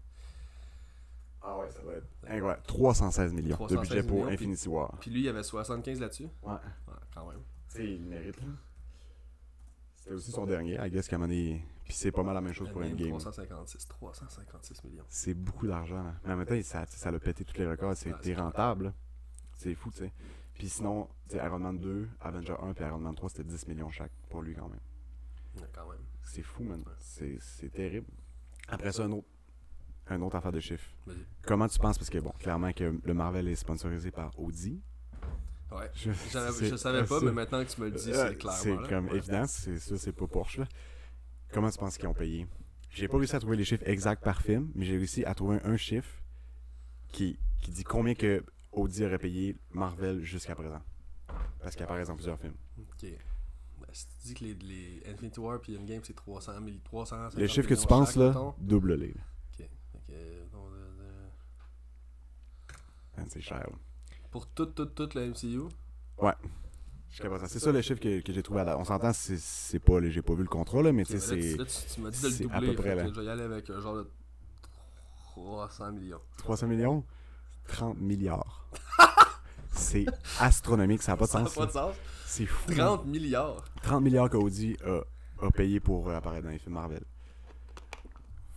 Ah ouais, ça va être incroyable. 316 millions 316 de budget pour millions, Infinity War. Puis lui, il y avait 75 là-dessus? Ouais. Ouais, quand même. Tu sais, il mérite, là. C'était aussi son dernier, I guess, qu'à un moment donné- Puis c'est pas mal la même chose pour Endgame, Endgame. 356, 356 millions. C'est beaucoup d'argent. là. Mais en même temps, ça, ça l'a pété tous les records. C'était c'est rentable. C'est fou, tu sais. Puis sinon, Iron Man 2, Avenger 1 puis Iron Man 3, c'était 10 millions chaque pour lui quand même. Ouais, quand même. C'est fou, man. C'est c'est terrible. Après ça, un autre, un autre affaire de chiffres. Vas-y. Comment tu penses, parce que bon, clairement que le Marvel est sponsorisé par Audi. Ouais. Je, c'est- je savais pas, mais maintenant que tu me le dis, Euh, c'est clairement. C'est là. comme Ouais. évident, c'est ça, c'est pas Porsche. Là. Comment tu penses qu'ils ont payé? J'ai pas réussi à trouver les chiffres exacts par film, mais j'ai réussi à trouver un chiffre qui, qui dit combien que Audi aurait payé Marvel jusqu'à présent. Parce qu'il apparaît dans plusieurs films. Ok. Ben, si tu dis que les, les Infinity War puis Endgame c'est 300 000, 300 Les chiffres que tu penses là, double-les. là. Ok. Fait que, donc, de- de- Man, C'est cher. là. Pour tout, tout, tout le MCU, présent. C'est ça le chiffre que, que j'ai trouvé à la... On s'entend, c'est pas. J'ai pas vu le contrat, là, mais ok, tu sais, mais là, c'est tu, m'as dit de le c'est à doubler. peu près, là. je vais y aller avec un genre de 300 millions. 300 millions 30 milliards. c'est astronomique, ça n'a pas de Ça n'a sens. pas de sens. C'est fou. là. 30 milliards. 30 milliards qu'Audi a, a payé pour euh, apparaître dans les films Marvel.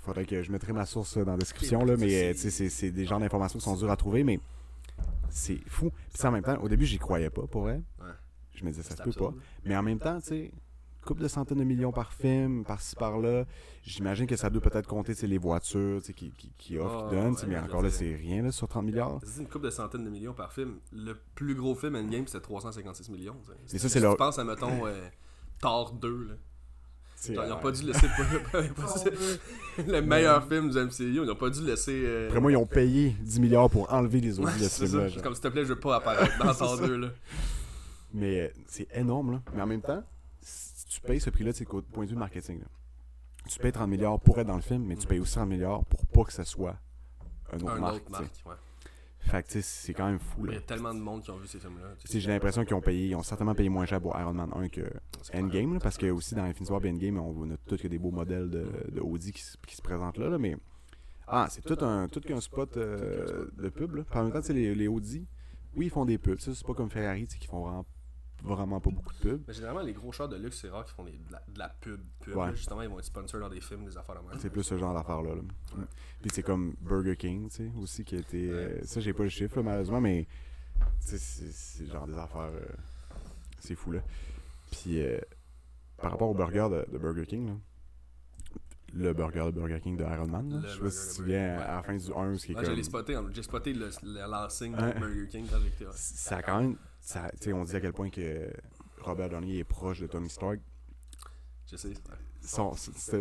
Faudrait que je mettrai ma source euh, dans la description, là, mais c'est- euh, c'est c'est des genres d'informations qui sont dures à trouver, mais c'est fou. Puis en même temps, au début, j'y croyais pas, pour vrai. Je me disais, ça C'est se peut pas. Mais en même temps, tu sais, couple de centaines de millions par film, par-ci, par-là, j'imagine que ça doit peut-être compter les voitures qui, qui, qui offrent, Ah, qui donnent, sais, ouais, mais je encore là, c'est rien là, sur 30 milliards. C'est une coupe de centaines de millions par film. Le plus gros film Endgame, c'était 356 millions. Mais ça, c'est tu leur- penses à, mettons, euh, Thor 2, là. C'est, Genre, ils euh, n'ont pas dû laisser le meilleur film du MCU. Ils n'ont pas dû laisser. euh, Après moi, ils ont payé 10 milliards pour enlever les Ouais, Audi de ce film-là. Comme s'il te plaît, je veux pas apparaître dans ça. 2, là. Mais euh, c'est énorme, là. Mais en même temps, si tu payes ce prix-là, c'est qu'au point de vue marketing, là. Tu payes 30 milliards pour être dans le film, mais tu payes aussi 30 milliards pour pas que ça soit un autre Un marque. autre marque, ouais. Fait que, c'est quand même fou, Il là. y a tellement de monde qui ont vu ces films-là. J'ai l'impression qu'ils ont payé, ils ont certainement payé moins cher pour Iron Man 1 que. Endgame, là, parce que aussi dans Infinity War et Endgame, on voit tout que des beaux modèles de, de Audi qui, se- qui se présentent là, là, mais Ah, c'est tout un, tout qu'un spot euh, de pub. Là. En même temps, les, les Audi, oui, ils font des pubs. C'est pas comme Ferrari, qui font vraiment, vraiment pas beaucoup de pubs. Mais généralement, les gros chars de luxe, c'est rare qu'ils font des- de, la, de la pub. pub Ouais. là. Justement, ils vont être sponsors dans des films, des affaires de même. C'est plus ce genre d'affaires-là. là. Puis c'est comme Burger King, tu sais, aussi, qui a été... euh, ça, j'ai pas le chiffre, là, malheureusement, mais c'est genre des affaires... euh, c'est fou, là. Puis euh, par rapport au burger de, de Burger King, là, le burger de Burger King de Iron Man, je sais pas si tu viens à la fin du 1 où c'est Ouais, comme... j'ai spoté, hein. j'ai spoté Ouais. de Burger King quand j'étais. ouais. ça a quand même... ça- on dit à quel point que Robert Downey est proche de Tony Stark. Je sais. Son,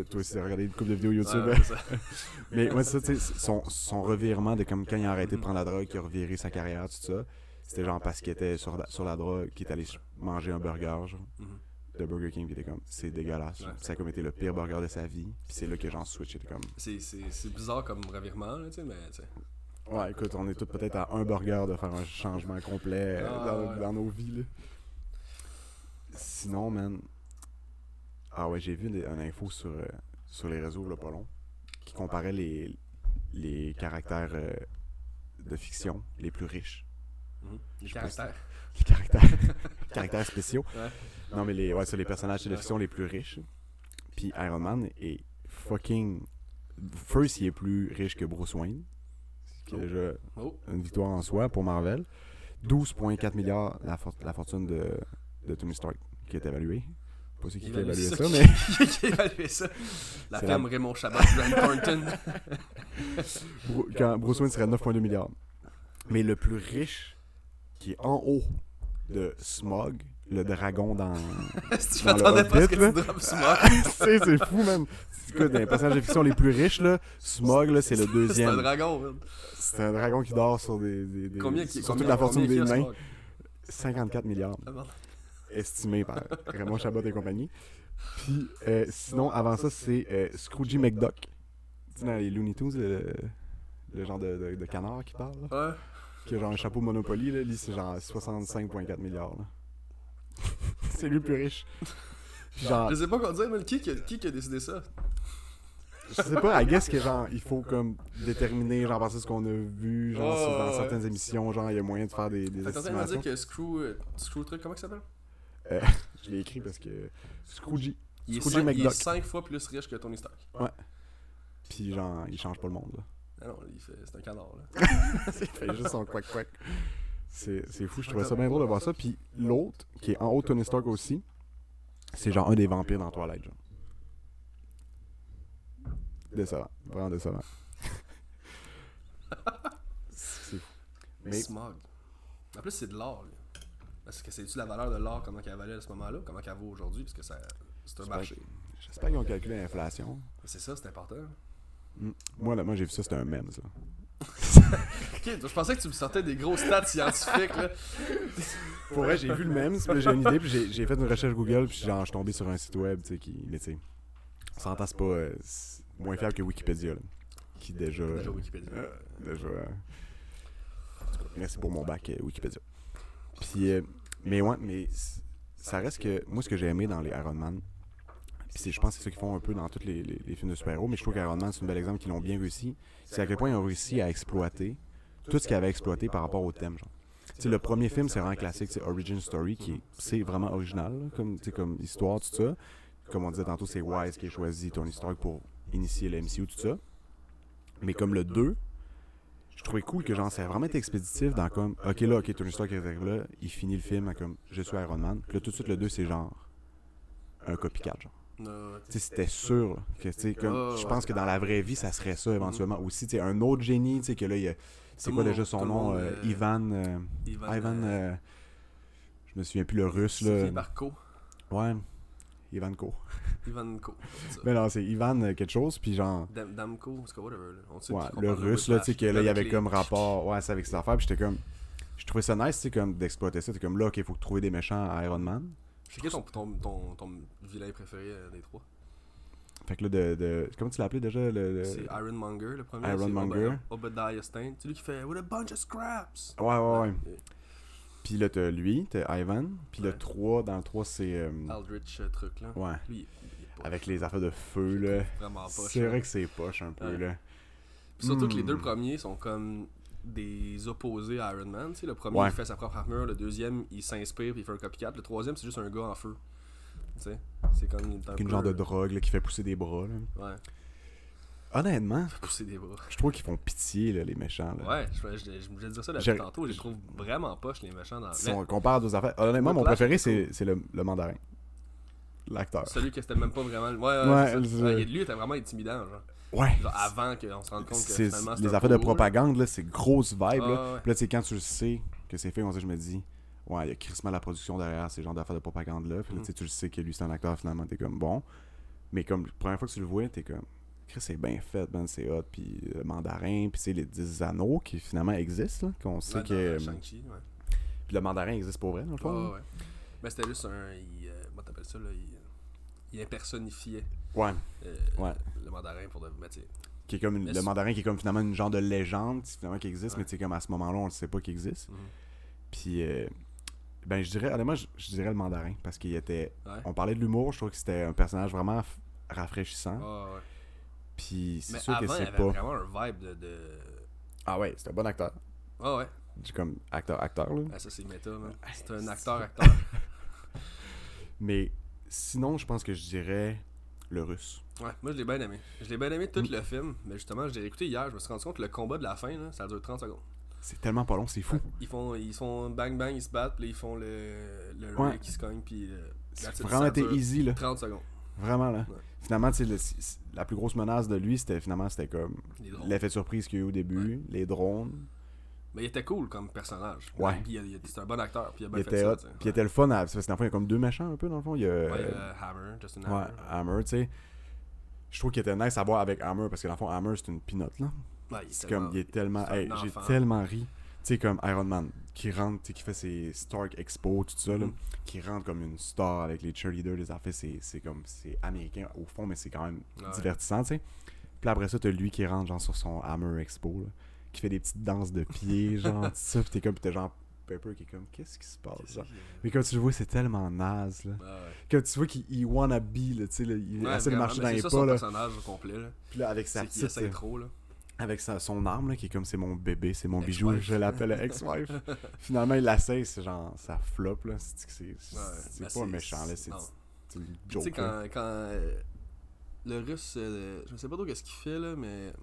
toi aussi, regardé une couple de vidéos YouTube. Ouais, ouais, c'est ça. Mais moi, ça, tu sais, son, son revirement de comme quand il a arrêté de prendre la drogue, qu'il a reviré sa carrière, tout ça, c'était genre parce qu'il était sur la, sur la drogue, qu'il est allé manger un burger, genre, Mhm. de Burger King, puis il était comme, c'est dégueulasse. Ouais. Ça a comme été le pire burger de sa vie, puis c'est là que j'en switch, était comme, C'est- bizarre comme revirement, là, tu sais, mais tu sais. Ouais, écoute, on est tous peut-être à un burger de faire un changement complet euh, Ah, dans, nos vies, là. Sinon, man, ah ouais, j'ai vu une info sur, euh, sur les réseaux, pas long, qui comparait les, les caractères euh, de fiction les plus riches. Mhm. Les caractères. les caractères, caractères spéciaux. Ouais. Non, mais les, ouais, c'est les personnages de fiction les plus riches. Puis Iron Man est fucking. First, il est plus riche que Bruce Wayne. Qui est Oh. déjà Oh, une victoire en soi pour Marvel. 12,4 milliards la, for- la fortune de, de Tony Stark qui est évaluée. Pas sûr qui a évalué ça, mais Qui a évalué ça La ferme la- Raymond Chabot, Grant Thornton. Quand Bruce Wayne serait 9,2 milliards. Mais le plus riche, qui est en haut de Smog, le dragon dans. Si le m'attendais pas à ce que tu Smog. sais, c'est fou, man. Écoute, dans les personnages de fiction les plus riches, là, Smog, là, c'est le C'est un deuxième. dragon, man. C'est un dragon qui dort sur des. des- des- Combien qui sur toute la fortune des. Smog? 54 milliards, Ah, estimé par Raymond Chabot et compagnie. Puis, euh, sinon, avant ça, c'est euh, McDuck. Tu sais, dans les Looney Tunes, le, le genre de, de- de canard qui parle, là, Ouais. qui a genre un chapeau Monopoly, là, lui, c'est genre 65,4 milliards. là. c'est lui le plus riche. Genre, Je sais pas quoi dire, mais qui, qui, a- qui a décidé ça? Je sais pas, I guess que genre, il faut comme déterminer, genre, de ce qu'on a vu, genre, Ouais, dans ouais, certaines émissions, genre, il y a moyen de faire des, des que T'es en train de estimations. dire que Screw. euh, Screw Truc, comment il s'appelle? Je l'ai écrit parce que Scroogy. il est, Scroogy cinq, il est McDuck. 5 fois plus riche que Tony Stark. Puis genre, il change pas le monde, là. Ah non, il fait- c'est un canard, là. il fait juste son quack quack. C'est c'est fou, je trouvais ça bien drôle de voir ça. Puis l'autre, qui est en haut de Tony Stark aussi, c'est genre un des vampires dans Twilight, genre. Décevant, vraiment décevant. c'est fou. Mais Smog. En plus, c'est de l'or, lui. Est-ce que c'est-tu la valeur de l'or, comment qu'elle valait à ce moment-là, comment qu'elle vaut aujourd'hui, parce que ça, c'est un marché. j'espère qu'ils ont calculé l'inflation. C'est ça, c'est important. Mm. Moi, là, moi j'ai vu ça, c'était un mème, ça. Je pensais que tu me sortais des gros stats scientifiques, là. Pour vrai, j'ai vu le même, j'ai une idée, puis j'ai fait une recherche Google, puis genre, je suis tombé sur un site web, qui, tu sais, on s'entend, c'est pas euh, moins fiable que Wikipédia, là, qui déjà, Déjà Wikipédia. euh, déjà, euh, merci pour mon bac Wikipédia. Puis, mais ouais, mais ça reste que, moi, ce que j'ai aimé dans les Iron Man, puis c'est- je pense que c'est ça qu'ils font un peu dans tous les, les- les films de super-héros, mais je trouve qu'Iron Man, c'est un bel exemple qu'ils l'ont bien réussi, c'est à quel point ils ont réussi à exploiter tout ce qu'ils avaient exploité par rapport au thème, genre. Tu sais, le premier film, c'est vraiment classique, c'est Origin Story, qui est, c'est vraiment original, là, comme, comme histoire, tout ça. Comme on disait tantôt, c'est Wise qui a choisi Tony Stark pour initier le MCU, tout ça. Mais comme le 2, je trouvais cool que genre, ça a vraiment été expéditif dans comme, ok là, ok, Tony Stark arrive là, il finit le film comme, je suis Iron Man. Puis là, tout de suite, le 2, c'est genre, un copycat, genre. C'était sûr, là, que, comme, je pense que dans la vraie vie, ça serait ça éventuellement aussi. Un autre génie, tu sais, que là, il y a, c'est quoi déjà son nom? monde, euh, euh, Ivan, euh, Ivan. Ivan, je me souviens plus le russe, là. fini par Co. Ouais, Ivanko. Ivan Co. c'est ça. Mais non, c'est Ivan quelque chose, puis genre, Dam- Damco, en tout cas, whatever. Là. On sait ouais, le russe, là, tu sais, que là, il y avait comme rapport, ouais, c'est avec cette affaire, puis j'étais comme, je trouvais ça nice, tu sais, comme d'exploiter ça, t'es comme là, ok, faut trouver des méchants à Iron Man. C'est qui ton, ton, ton, ton vilain préféré euh, des trois? Fait que là, de, de comment tu l'appelais déjà, le... le- C'est Ironmonger, le premier. Iron Monger. Ob- Obadiah Stane. C'est lui qui fait With a bunch of scraps. Ouais, ouais, ouais. Et Puis là, t'as lui, t'as Ivan, puis le Ouais. 3, dans le 3, c'est, euh, Aldrich euh, truc là. ouais, Lui, il est pas- avec les affaires de feu, là. Vraiment pas. C'est vrai que c'est poche un peu, Ouais. là. Puis surtout que les Hmm. deux premiers sont comme des opposés à Iron Man. Le premier, Ouais. il fait sa propre armure. Le deuxième, il s'inspire puis il fait un copycat. Le troisième, c'est juste un gars en feu. Tu sais, c'est comme Une peu- genre de drogue là, qui fait pousser des bras. là. Ouais, Honnêtement, pousser des bras. je trouve qu'ils font pitié, là, les méchants. Là. Ouais, je, je, je, je voulais dire ça depuis tantôt. Je les trouve vraiment poches, les méchants. Dans... Si on compare deux affaires. Honnêtement, mon préféré, c'est le, le mandarin. L'acteur. Celui qui était même pas vraiment. Ouais, Ouais, ouais, lui était vraiment intimidant. Genre, Ouais. genre avant qu'on se rende compte que C'est- finalement les c'était affaires de propagande, là, c'est grosse vibe. Ah, là. Puis là, tu sais, quand tu le sais que c'est fait, on sait, je me dis, ouais, il y a crissement la production derrière ces genres d'affaires de propagande-là. Puis là, Mhm. tu sais, tu le sais que lui, c'est un acteur, finalement, t'es comme bon. Mais comme, la première fois que tu le vois, t'es comme, Chris, c'est bien fait, man, c'est hot. Puis le mandarin, puis c'est les 10 anneaux qui finalement existent, là, qu'on sait que. Shang-Chi, ouais. Puis le mandarin existe pour vrai, dans le fond. Ouais, ouais. Mais c'était juste un. Il, euh, comment t'appelles ça, là Il, il impersonnifiait Ouais. euh, Ouais. le mandarin pour de. Mais tu sais, Qui est comme une- le mandarin qui est comme finalement une genre de légende, finalement, qui existe, Ouais. mais tu sais, comme à ce moment-là, on ne sait pas qu'il existe. mhm. Puis, euh, ben, je dirais, honnêtement, je, je dirais le mandarin, parce qu'il était. Ouais. On parlait de l'humour, je trouve que c'était un personnage vraiment rafraîchissant. Ouais. Puis, c'est sûr avant, que c'est avait pas. vraiment un vibe de. de... Ah ouais, c'est un bon acteur. Ah ouais. J'ai comme acteur, acteur, là. Ah, ça, c'est méta. Ah, C'est un c'est- acteur-acteur. Mais sinon, je pense que je dirais le russe. Ouais, moi je l'ai bien aimé. Je l'ai bien aimé tout le film, mais justement, je l'ai écouté hier, je me suis rendu compte que le combat de la fin, là, ça dure 30 secondes. C'est tellement pas long, c'est fou. Ils font, ils font bang bang, ils se battent, puis ils font le, le Ouais. Qui se cogne, puis euh, C'est vraiment été easy, là. 30 secondes. Vraiment, là. Ouais. Finalement, tu sais, le- la plus grosse menace de lui, c'était finalement, c'était comme l'effet de surprise qu'il y a eu au début, les drones. Mais il était cool comme personnage. Ouais. Puis c'est un bon acteur, puis il a Il bien fait était ça. Puis il était le fun. À... Parce que dans le fond, il y a comme deux méchants un peu, dans le fond. Il y a. Euh, Hammer, Justin Ouais, Hammer. Hammer, tu sais. Je trouve qu'il était nice à voir avec Hammer parce que dans le fond, Hammer, c'est une pinotte, là. Ouais, est C'est comme, il est tellement. hey, j'ai tellement ri. Tu sais, comme Iron Man, qui rentre, tu sais, qui fait ses Stark Expo, tout ça, là, Mhm. qui rentre comme une star avec les cheerleaders, les affaires, c'est c'est comme. C'est américain au fond, mais c'est quand même Ouais. divertissant, tu sais. Puis après ça, t'as lui qui rentre, genre, sur son Hammer Expo, là, qui fait des petites danses de pieds, genre, tout ça, pis t'es comme, t'es genre. Pepper qui est comme, qu'est-ce qui se passe, genre? qu'il- Mais quand tu le vois, c'est tellement naze, là. Ouais. Quand tu vois qu'il il wanna be, là, tu sais, là, il Ouais, essaie de marcher dans les pas, là. personnage au complet. Là. Puis là, avec sa petite. essaie euh, trop. Là. Avec sa- son arme, là, qui est comme c'est mon bébé, c'est mon bijou, je l'appelle ex-wife. Finalement, il l'essaye, c'est genre, ça flop, là. C'est Ouais, c'est ben, pas méchant, là, c'est Tu sais, quand, quand euh, le russe, euh, je sais pas trop qu'est-ce qu'il fait là, mais.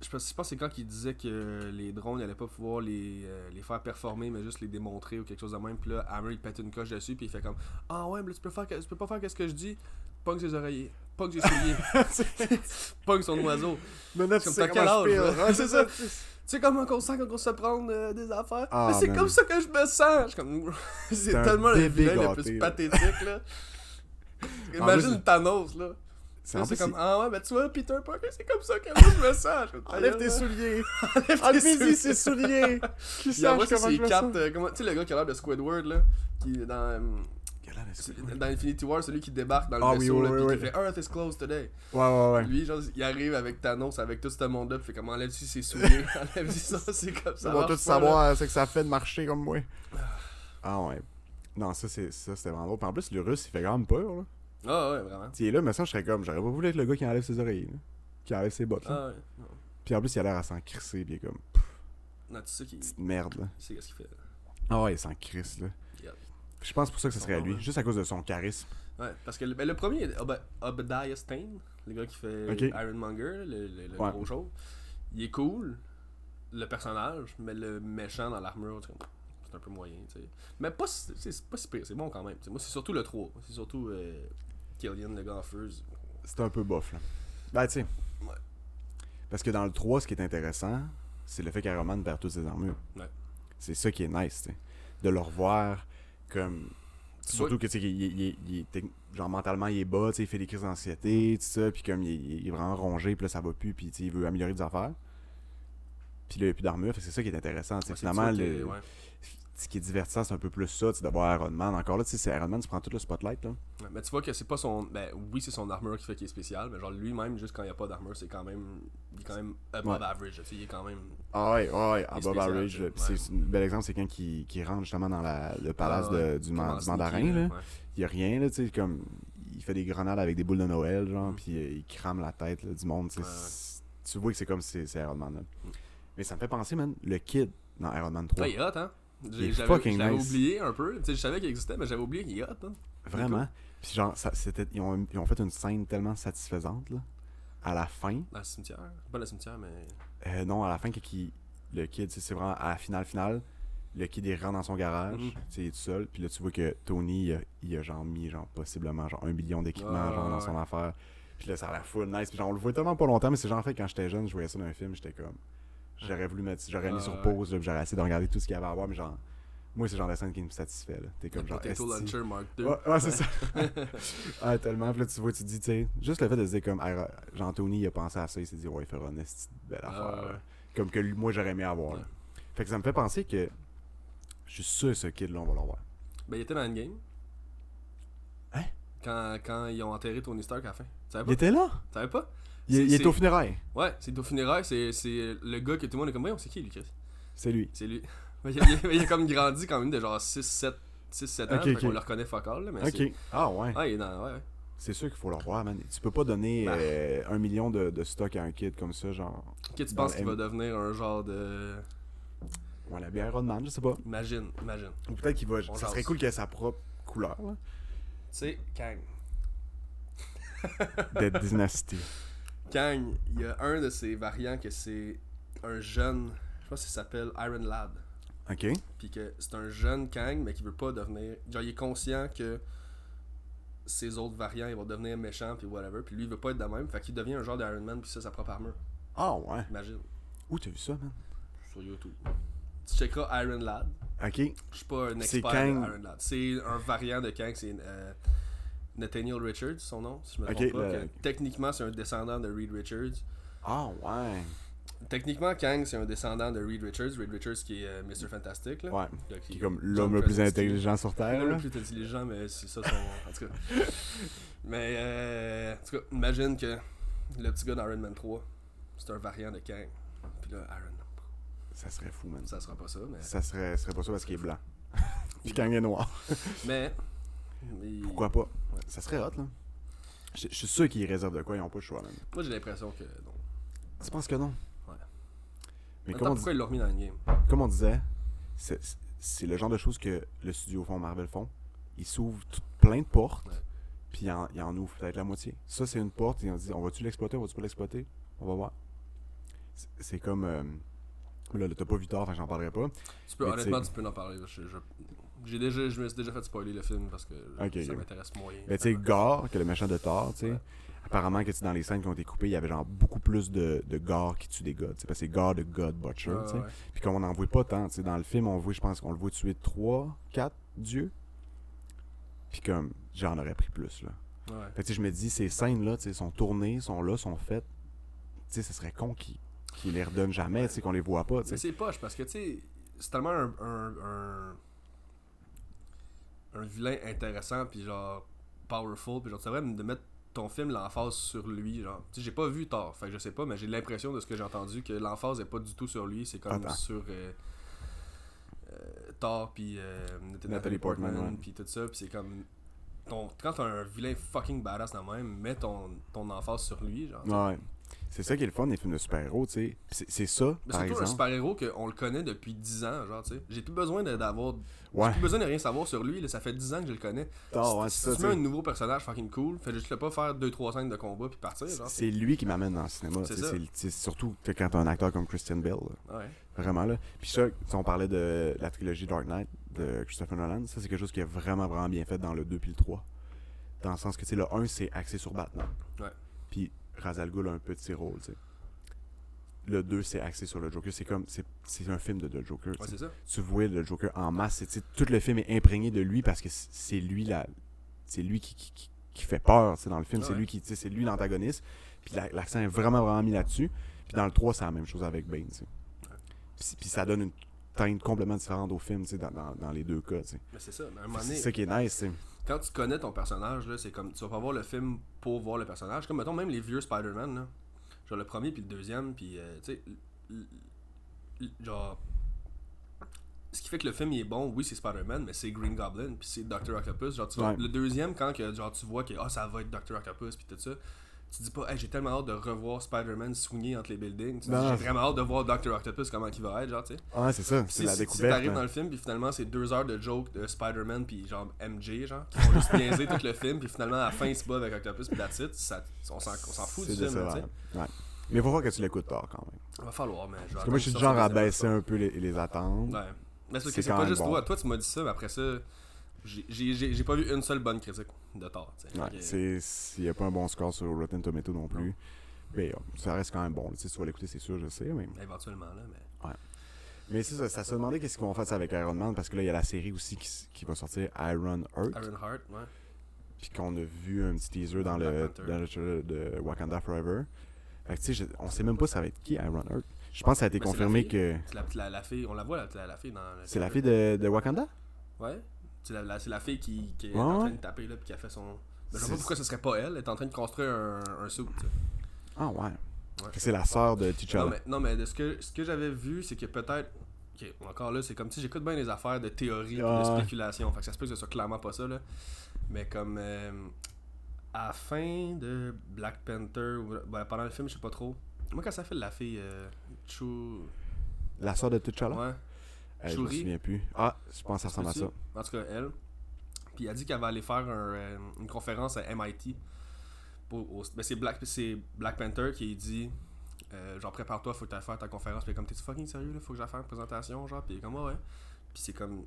Je pense, je pense que c'est quand il disait que les drones, il allait pas pouvoir les, euh, les faire performer, mais juste les démontrer ou quelque chose de même. Puis là, Hammer, il pète une coche dessus, puis il fait comme Ah ouais, mais là, tu peux, faire, tu peux pas faire qu'est-ce que je dis. Pogne ses oreillers, pogne ses souliers, pogne son oiseau. Mais là, c'est tu comme sais t'as quel âge, c'est c'est ça. Tu sais comment on sent quand on se prend euh, des affaires? Ah, mais c'est comme ça que je me sens! Comme... c'est tellement le vilain le plus là. pathétique, là. Imagine plus, Thanos, là. C'est C'est comme, c'est- ah ouais, mais tu vois, Peter Parker, c'est comme ça que moi je me sens. Comme, Enlève tes souliers. Enlève tes Enlevez-y souliers. ses souliers. Qui sache comment je me sens? euh, Tu sais, le gars qui a l'air de Squidward, là, qui est dans, euh, dans Infinity War, celui qui débarque dans le Ah vaisseau, oui, là, oui, puis oui. qui fait Earth is closed today. Ouais, ouais, ouais. Lui, genre, il arrive avec Thanos, avec tout ce monde-là, puis fait comme, enlève-tu ses souliers, enlève-tu ça, c'est comme ça. Va tout savoir, c'est que ça fait de marcher comme moi. Ah ouais. Non, ça, c'est ça c'était vraiment drôle. Puis en plus, le russe, il fait quand même peur, là. Ah ouais, vraiment. Tu es là, mais ça, je serais comme, j'aurais pas voulu être le gars qui enlève ses oreilles, là. Qui enlève ses bottes, là. Ah ouais. Non, Puis en plus, il a l'air à s'en crisser, puis il est comme, Non, tu sais qu'il petite merde, là. sait qu'est-ce qu'il fait. Ah ouais, il s'en crisse, là. Je pense pour ça que ce serait à lui, Ouais. juste à cause de son charisme. Ouais, parce que le, ben, le premier, Ob- Obadiah Stane, le gars qui fait Ok. Ironmonger, le, le, le Ouais. gros chauve, il est cool, le personnage, mais le méchant dans l'armure, c'est un peu moyen, tu sais. Mais pas, si- c'est c'est pas si pire, c'est bon quand même. Moi, c'est surtout le 3. C'est surtout euh, Killian, le gars en feu. C'est un peu bof, là. Ben, tu sais. Ouais. Parce que dans le 3, ce qui est intéressant, c'est le fait qu'Iron Man perd toutes ses armures. Ouais. C'est ça qui est nice, tu sais. De le revoir comme. Surtout que, tu sais, il, il- il genre mentalement, il est bas, tu sais, il fait des crises d'anxiété, tout ça, puis comme il, est vraiment rongé, puis là, ça va plus, puis tu sais, il veut améliorer des affaires. Puis là, il n'y a plus d'armure, c'est ça qui est intéressant, tu sais. Ouais, c'est Finalement, que- ouais. Ce qui est divertissant, c'est un peu plus ça, tu sais, d'avoir Iron Man. Encore là, tu sais, c'est Iron Man, tu prends tout le spotlight, là. Ouais, Mais tu vois que c'est pas son. Ben oui, c'est son armure qui fait qu'il est spécial, mais genre lui-même, juste quand il n'y a pas d'armure, c'est quand même. Il est quand même above Ouais. average. tu sais, Il est quand même. Ah ouais, ouais, ouais, above spécial, average. ouais. C'est un bel exemple, c'est quand qui, qui rentre justement dans la, le palace Ah de- du, man- sneaky, mandarin, là. Il y a rien, là, tu sais, comme. Il fait des grenades avec des boules de Noël, genre, Mm. puis euh, il crame la tête là, du monde. tu sais. Vois que c'est comme c'est c'est Iron Man. là. Mm. Mais ça me fait penser, man, le kid dans Iron Man 3. Ouais, il est hot, hein? J'avais nice. oublié un peu. Tu sais, je savais qu'il existait, mais j'avais oublié qu'il est hot, hein. Vraiment. Puis genre, ça, ils, ont, ils ont fait une scène tellement satisfaisante, là. À la fin. Dans le cimetière? Pas le cimetière, mais. Euh, non, à la fin, qui, le kid, c'est vraiment à la finale finale. Le kid, il rentre dans son garage, tu sais, il est tout seul. Puis là, tu vois que Tony, il a, il a genre mis, genre, possiblement, genre, un million d'équipements, genre, dans son ouais. affaire. Puis là, ça a l'air full nice. Puis genre, on le voit tellement pas longtemps, mais c'est genre, en fait, quand j'étais jeune, je voyais ça dans un film, j'étais comme. J'aurais voulu mettre. J'aurais mis sur ouais. pause, j'aurais essayé de regarder tout ce qu'il y avait à voir, mais genre. Moi, c'est le genre de scène qui me satisfait, là. T'es comme genre. Potato. Launcher Mark II. Ouais, ouais, c'est ça. ah, tellement. Puis là, tu vois, tu te dis, tu sais, juste le fait de se dire comme, hey, Jean-Tony, il a pensé à ça, il s'est dit, ouais, il fera une belle Ah, affaire. Comme que moi, j'aurais aimé avoir. Ouais. Fait que ça me fait penser que je suis sûr, ce kid-là, on va l'avoir. Ben, il était dans Endgame. Hein? Quand, quand ils ont enterré Tony Stark à la fin. Tu savais Il était là? Tu savais pas? Il, C'est- il est c'est- au funérailles. Ouais, c'est au funérailles, c'est c'est le gars que tout le monde est comme, on sait qui lui, Chris? C'est lui. C'est lui. Il, a, il a- il a comme grandi quand même de genre 6, 7, 6, 7 ans, Ok, fait ok. qu'on le reconnaît là, mais Ok. c'est- Ah, ouais. Ouais, il est dans, ouais, ouais. C'est sûr qu'il faut l'avoir, man. Tu peux pas donner Bah. euh, un million de, de stock à un kid comme ça, genre. Ok, tu penses le qu'il va devenir un genre de... Ouais, la bière Iron Man, je sais pas. Imagine, imagine. Ou peut-être qu'il va. On ça serait cool qu'il ait sa propre couleur, là. Tu sais, Kang. Dead Dynasty. Kang, il y a un de ses variants que c'est un jeune, je pense qu'il s'appelle Iron Lad. Ok. Puis que c'est un jeune Kang, mais qui veut pas devenir. Genre, il est conscient que ses autres variants, ils vont devenir méchants, puis whatever. Puis lui, il veut pas être de même. Fait qu'il devient un genre d'Iron Man, puis ça, sa propre armure. Ah, ouais. Imagine. Où t'as vu ça, man? Sur YouTube. Tu checkeras Iron Lad. Ok. Je suis pas un C'est expert Kang. de Iron Lad. C'est un variant de Kang, c'est euh, Nathaniel Richards, son nom, si je me Ok, trompe pas. le- que techniquement, c'est un descendant de Reed Richards. Ah, ouais. Techniquement, Kang, c'est un descendant de Reed Richards. Reed Richards qui est euh, Mr. Fantastic. Là. Ouais. Là, Qui est comme l'homme le plus intelligent sur Terre. L'homme le plus intelligent, mais c'est ça son. en tout cas. Mais, euh, en tout cas, imagine que le petit gars d'Iron Man 3, c'est un variant de Kang. Puis là, Iron Man, Ça serait fou, man. ça sera pas ça, mais. Ça serait, serait pas ça parce qu'il est blanc. Puis Kang est noir. Mais. mais- Pourquoi pas? Ça serait hot, là. Je je suis sûr qu'ils réservent de quoi, ils ont pas le choix, man. Moi, j'ai l'impression que. Non. Tu penses que non? Ouais. Mais Attends, comme on, pourquoi ils l'ont remis dans le game? comme on disait, c'est le genre de choses que le studio font, Marvel font. Ils s'ouvrent plein de portes, Ouais. puis ils en, ils en ouvrent peut-être la moitié. Ça, c'est une porte, ils ont dit, on va-tu l'exploiter, on va-tu pas l'exploiter? On va voir. C'est- comme... euh, là, t'as pas vu tard, j'en parlerai pas. Tu peux, Mais honnêtement, tu tu peux en parler. Je, je, j'ai déjà, je me suis déjà fait spoiler le film parce que ça m'intéresse moyen. Mais tu sais, Gore, que le méchant de Thor, tu sais, Ouais. apparemment que dans les scènes qui ont été coupées, il y avait genre beaucoup plus de, de Gore qui tue des gars, tu sais, parce que c'est Gore de God Butcher, Ouais, tu sais. ouais. Puis comme on n'en voit pas tant, tu sais, dans le film, on voit, je pense qu'on le voit tuer 3, 4 dieux. Puis comme, j'en aurais pris plus, là. Ouais. Fait que je me dis, ces scènes-là, tu sais, sont tournées, sont là, sont faites. Tu sais, ce serait con qu'ils qu'ils les redonnent jamais, tu sais, qu'on les voit pas, tu Mais c'est poche parce que, tu sais, c'est tellement un, un, un, un vilain intéressant, puis genre powerful, puis genre, c'est vrai de mettre ton film l'emphase sur lui, genre. Tu sais, j'ai pas vu Thor, fait que je sais pas, mais j'ai l'impression de ce que j'ai entendu que l'emphase est pas du tout sur lui, c'est comme Attends. sur euh, euh, Thor, puis euh, Natalie Portman, puis tout ça, puis c'est comme. Ton, quand t'as un vilain fucking badass dans le même, mets ton, ton emphase sur lui, genre. Ouais. C'est ça qui est le fun des films de super-héros, tu sais. C'est c'est ça, Mais par surtout un super-héros qu'on le connaît depuis 10 ans, genre, tu sais. J'ai plus besoin d'avoir. Ouais. J'ai plus besoin de rien savoir sur lui, là, ça fait 10 ans que je le connais. Ah, ouais, si c'est ça, tu mets un nouveau personnage fucking cool, fais juste le pas faire 2-3 scènes de combat puis partir, genre. C'est lui qui m'amène dans le cinéma. C'est c'est- c'est surtout sais, quand t'as un acteur comme Christian Bale. là. Ouais. Vraiment là. Puis ça, si on parlait de la trilogie Dark Knight de Christopher Nolan, ça c'est quelque chose qui est vraiment vraiment bien fait dans le 2 puis le 3. Dans le sens que tu sais, le 1 c'est axé sur Batman. Ouais. Puis Ra's al Ghul a un petit rôle, tu sais. Le 2 c'est axé sur le Joker, c'est comme c'est c'est un film de The Joker. tu Ouais, sais. c'est ça. tu vois le Joker en masse, c'est- tout le film est imprégné de lui parce que c'est lui la c'est lui qui, qui, qui- qui fait peur, dans le film, c'est Ouais. lui qui c'est lui l'antagoniste. Puis la- l'accent est vraiment vraiment mis là-dessus. Puis dans le 3, c'est la même chose avec Bane, puis ça donne une teinte complètement différente au film, dans, dans, dans les deux cas. Mais c'est ça. Mais à un moment C'est donné, ça qui est nice, quand tu connais ton personnage, là, c'est comme. Tu vas pas voir le film pour voir le personnage. Comme, mettons, même les vieux Spider-Man, là. Genre le premier puis le deuxième, puis, euh, tu sais. Genre. ce qui fait que le film il est bon, oui, c'est Spider-Man, mais c'est Green Goblin, puis c'est Dr. Octopus. Genre, tu vois, Ouais. le deuxième, quand que, genre, tu vois que ah, ça va être Dr. Octopus, puis tout ça, tu dis pas, hey, j'ai tellement hâte de revoir Spider-Man swinguer entre les buildings. J'ai vraiment hâte de voir Dr. Octopus, comment il va être, genre, tu sais. Ouais, c'est ça. C'est la découverte. Si t'arrives hein. dans le film, puis finalement, c'est deux heures de jokes de Spider-Man, puis genre MJ, genre, qui vont juste biaiser tout le film, puis finalement, à la fin, il se bat avec Octopus, puis that's it. Ça, on s'en fout du film, tu sais. Ouais. Mais faut voir que tu l'écoutes tard quand même. Va falloir, mais Parce que moi, je suis du genre à baisser un peu les, les attentes. Ouais. Mais c'est pas juste bon. toi. Toi, tu m'as dit ça, mais après ça, j'ai- pas vu une seule bonne critique de Thor. Ouais, s'il n'y a pas un bon score sur Rotten Tomato non plus. Mais euh, ça reste quand même bon. Tu sais, tu vas l'écouter, c'est sûr, je sais. Mais, Éventuellement, là, mais. mais c'est ça, ça se demandait qu'est-ce qu'ils vont faire ça avec Iron Man parce que là, il y a la série aussi qui, qui va sortir Iron Heart. Iron Heart, ouais. Puis qu'on a vu un petit teaser dans le, Panther. dans le trailer de Wakanda Forever. Fait que tu sais, on sait même pas ça va être qui Iron Heart. Je pense que ça a été Mais la confirmé que la, la, la fille, on la voit, la, la, fille dans. c'est la fille de, de Wakanda? Ouais. C'est la, la- c'est la fille qui, qui est Ouais, en train de taper, là, puis qui a fait son. Mais je vois pas pourquoi ce serait pas elle. Elle est en train de construire un, un suit, sais. Ah ouais. C'est la sœur de T'Challa. Non mais, non, mais de ce que, ce que j'avais vu, c'est que peut-être. Ok, encore là, c'est comme si j'écoute bien les affaires de théorie et Ah de spéculation. Fait que ça se peut que ce soit clairement pas ça, là. Mais comme. euh, à la fin de Black Panther, ben, pendant le film, je sais pas trop. Moi, quand ça fait la fille. Euh, Chou. La sœur de T'Challa? Ouais. Je me souviens plus. Ah, je pense que ça ressemble à ça. En tout cas, elle. Puis elle a dit qu'elle va aller faire un, euh, une conférence à MIT. Ben, c'est Black, Black Panther qui dit euh, genre prépare-toi, faut que tu ailles faire ta conférence. Puis comme t'es fucking sérieux là, faut que j'aille faire une présentation, genre? Puis comme ouais. Puis c'est comme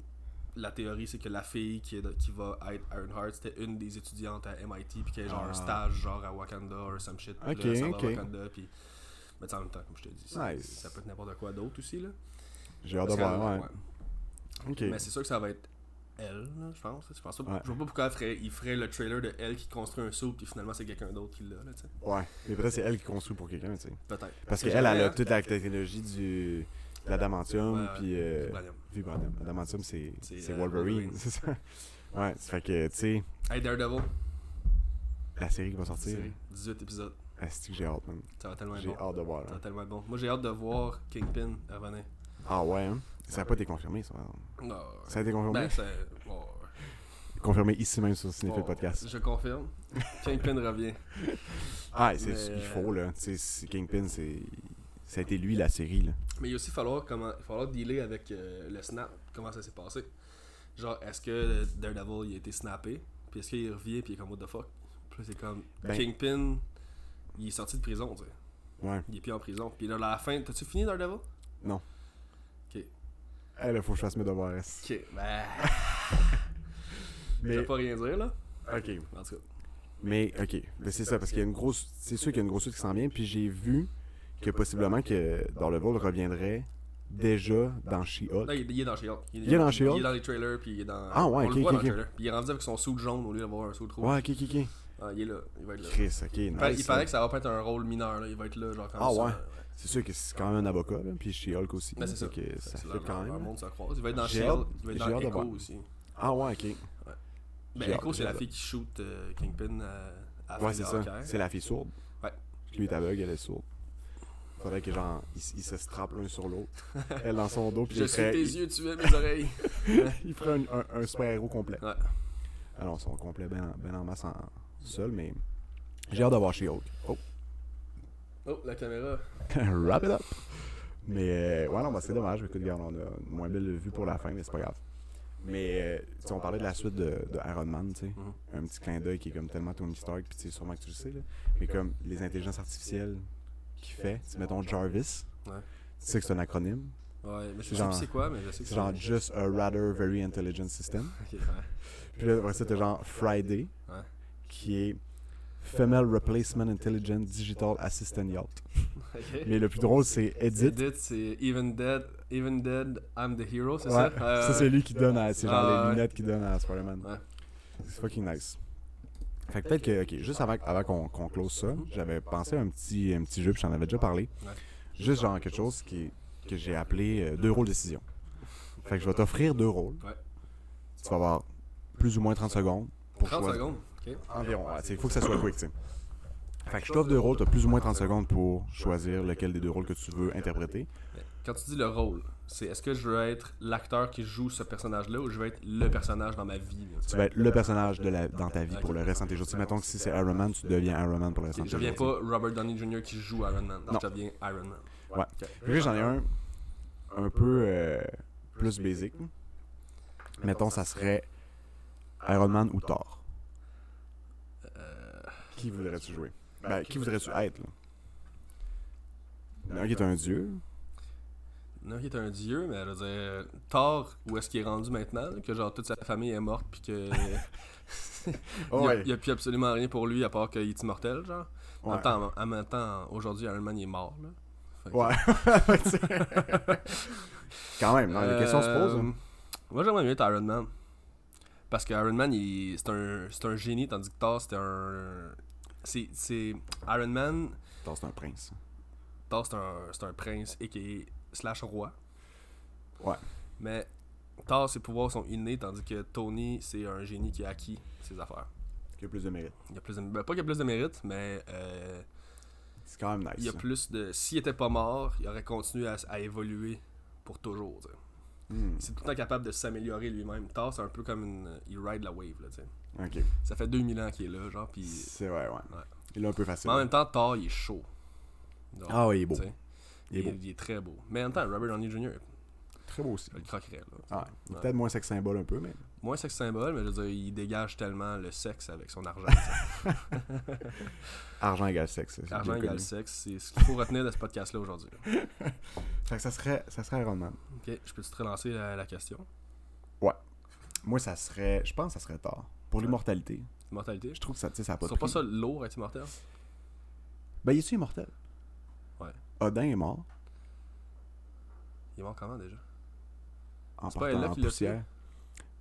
la théorie, c'est que la fille qui, est de- qui va être Ironheart, c'était une des étudiantes à MIT, puis qu'elle a genre un Ah. stage genre à Wakanda ou some shit. Ok, là, ça va ok. à Wakanda, puis. Mais en même temps, comme je te dis, ça, Nice. ça peut être n'importe quoi d'autre aussi là. J'ai hâte de voir. Ouais. Mais c'est sûr que ça va être elle, là, je pense. Je pense pas, Ouais. je vois pas pourquoi elle ferait, il ferait le trailer de elle qui construit un saut, puis finalement c'est quelqu'un d'autre qui l'a, là. Ouais. Mais peut-être c'est elle qui construit pour quelqu'un, tu sais. Peut-être. Parce C'est qu'elle, elle a hein. toute la technologie du de l'adamantium, puis euh, Vibranium. L'adamantium, c'est C'est, c'est euh, Wolverine, c'est ça. Ouais, ça fait que, tu sais, Hey Daredevil, la série qui va sortir, série, 18 épisodes. est-ce que j'ai hâte, man. Ça va tellement être J'ai bon. hâte de voir. Ça va tellement bon. Moi j'ai hâte de voir Kingpin revenir. Ah ouais, hein? Ça n'a pas été confirmé, ça. Non. Ça a été confirmé? Ben, c'est. bon, Confirmé ici même sur Cinéphile bon, Podcast. Je confirme. Kingpin revient. Ah, c'est Mais, ce qu'il euh, faut, là. Tu sais, Kingpin, c'est... Ça a été lui, la série, là. Mais il va aussi falloir, comment, il falloir dealer avec euh, le snap, comment ça s'est passé. Genre, est-ce que Daredevil il a été snappé, puis est-ce qu'il revient, puis il est comme what the fuck? Puis là, c'est comme Ben- Kingpin, il est sorti de prison, tu sais. Ouais. Il est plus en prison. Puis là, à la fin, t'as-tu fini Daredevil? Eh, là, faut que je fasse mes devoirs. Ok, ben. Je Mais, vais pas rien dire là. ok. En tout cas. Mais, ok. Mais c'est ça, parce qu'il y a une grosse... C'est sûr qu'il y a une grosse suite qui s'en vient, puis j'ai vu que possiblement que Daredevil reviendrait déjà dans She-Hulk. Il, est dans She-Hulk. Il est dans She-Hulk? Il est dans les trailers, puis il est dans. Ah ouais, on ok, le voit ok, dans le ok. trailer. Puis il est rendu avec son suit jaune au lieu d'avoir un suit rouge. Ouais, ok, ok, ok. Ah, il est là. Il va être là. Chris, ok, Il nice. il paraît que ça va pas être un rôle mineur, là. il va être là, genre comme Ah ouais. C'est sûr que c'est quand même un avocat, là, puis She-Hulk aussi. Ben, c'est ça. Que ça fait quand même. monde se croise. Il va être dans hâte- il va être dans Echo aussi. Ah ouais, ok. Ben, J'ai Echo, c'est la fille qui shoot euh, Kingpin euh, à la Ouais, c'est ça. C'est la fille sourde. Ouais. Lui est aveugle, elle est sourde. Faudrait que genre, ils, ils se strappent l'un sur l'autre. Elle dans son dos, puis Je suis ferait, tes yeux, tu es mes oreilles. il ferait un, un, un super-héros complet. Ouais. Alors, son complet ben, en- ben en masse en seul, mais j'ai hâte de voir She-Hulk. Oh, Oh, la caméra. wrap it up! Mais euh, ouais, non, bah, c'est dommage. Écoute, regarde, on a une moins belle vue pour la fin, mais c'est pas grave. Mais euh, sais, on parlait de la suite de, de Iron Man, tu sais. Mhm. Un petit clin d'œil qui est comme tellement Tony Stark, puis tu sais, sûrement que tu le sais, là. Mais comme les intelligences artificielles qu'il fait, mettons Jarvis, Ouais. tu sais que c'est un acronyme. Ouais, mais je C'est sais genre- plus c'est quoi, mais je sais que C'est genre Just a Rather Very Intelligent System. Ok, ouais. Puis là, après ça, t'as genre Friday, Ouais. qui est Female Replacement Intelligent Digital Assistant Yacht. Mais le plus drôle, c'est Edit. Edit, c'est Even Dead, Even Dead, I'm the Hero, c'est Ouais, ça? ça, c'est lui qui donne à. C'est genre Ah, les ouais. lunettes qui donne à Spider-Man. Ouais. C'est fucking nice. Fait que peut-être que, ok, juste avant, avant qu'on qu'on close ça, j'avais pensé à un petit, un petit jeu, puis j'en avais déjà parlé. Ouais. Juste genre quelque chose qui, que j'ai appelé euh, deux rôles décision. Fait que je vais t'offrir deux rôles. Ouais. Tu vas avoir plus ou moins 30 secondes pour 30 choisir. secondes? Environ, ouais. Il faut que ça soit quick, tu sais. Fait que je t'offre deux rôles, t'as plus ou moins 30 secondes pour choisir lequel des deux rôles que tu veux interpréter. Quand tu dis le rôle, c'est est-ce que je veux être l'acteur qui joue ce personnage-là ou je veux être le personnage dans ma vie? Tu vas être le personnage de la, dans ta vie pour le restant de tes jours. Tu sais, mettons que si c'est Iron Man, tu deviens Iron Man pour le restant de Je tes deviens jours. pas Robert Downey Jr. qui joue Iron Man. Non. Je deviens Iron Man. Ouais. Ok. Fait que j'en ai un un peu euh, plus basic. Mettons, ça serait Iron Man ou Thor. Qui voudrais-tu jouer? Ben, qui voudrais-tu être là? Qui est un dieu. Non, qui est un dieu, mais je veux dire, Thor, où est-ce qu'il est rendu maintenant Que genre toute sa famille est morte, puis que. Oh, il, y a, plus absolument rien pour lui à part qu'il est immortel, genre. En Ouais. même temps, en même temps, aujourd'hui, Iron Man il est mort, là. Que- Ouais. Quand même, non, les questions se posent. hein. Euh, Moi, j'aimerais mieux être Iron Man. Parce que Iron Man, il- c'est un, c'est un génie, tandis que Thor, c'était un. C'est. c'est- Iron Man, Thor, c'est un prince. Thor, c'est un, c'est un prince et qui est slash roi. Ouais. Mais Thor, ses pouvoirs sont innés, tandis que Tony, c'est un génie qui a acquis ses affaires. Qui a plus de mérite. Il y a plus de, ben, pas qu'il y a plus de mérite, mais euh, C'est quand même nice. il y a ça. plus de. S'il était pas mort, il aurait continué à, à évoluer pour toujours. Hmm, C'est tout le temps capable de s'améliorer lui-même. Thor, c'est un peu comme une. Il ride la wave, là, tu sais. Ça fait 2000 ans qu'il est là, genre, pis. C'est vrai, ouais. Ouais. Il est un peu facile. Mais en même temps, Thor, il est chaud. Ah ouais, il est beau. Il est beau. il est très beau. Mais en même temps, Robert Downey Jr., Très beau aussi. je le croquerais, là. Ah, ouais. Ouais. Peut-être moins sex symbole un peu, mais. Moins sexe symbole, mais je veux dire, il dégage tellement le sexe avec son argent. Argent égale sexe. c'est argent égale sexe, c'est ce qu'il faut retenir de ce podcast-là aujourd'hui. Fait que ça serait, ça serait Iron Man. Ok, je peux te relancer la, la question? Moi, ça serait. Je pense que ça serait Thor. Pour l'immortalité. Immortalité Je trouve que ça, tu ça a pas de pas ça lourd être immortel Ben, il est immortel? Ouais. Odin est mort. Il est mort comment déjà? En pas partant Ella en qui poussière.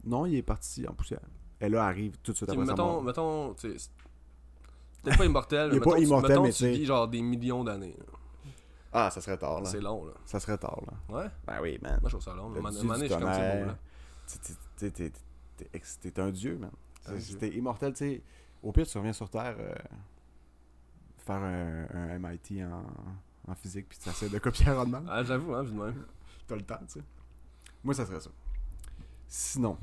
Non, il est parti en poussière. Elle là arrive tout de suite après sa mettons, mort. mettons, tu peut-être pas immortel, Il mais pas mettons, tu- immortel, mettons, mais tu tu vis genre des millions d'années. Ah, ça serait Thor, là. C'est long, là. Ça serait Thor, là. Ouais, Ben oui, man. moi je trouve ça long. Le donné, du je suis comme c'est tonnerre. là. Tu- tu- tu- t'es un dieu, man. Un dieu. T'es immortel, tu sais. Au pire, tu reviens sur Terre, euh, faire un, un MIT en, en physique, puis tu essaies de copier Iron Man. Ah, j'avoue, hein, vu même. T'as le temps, tu sais. Moi, ça serait ça. Sinon,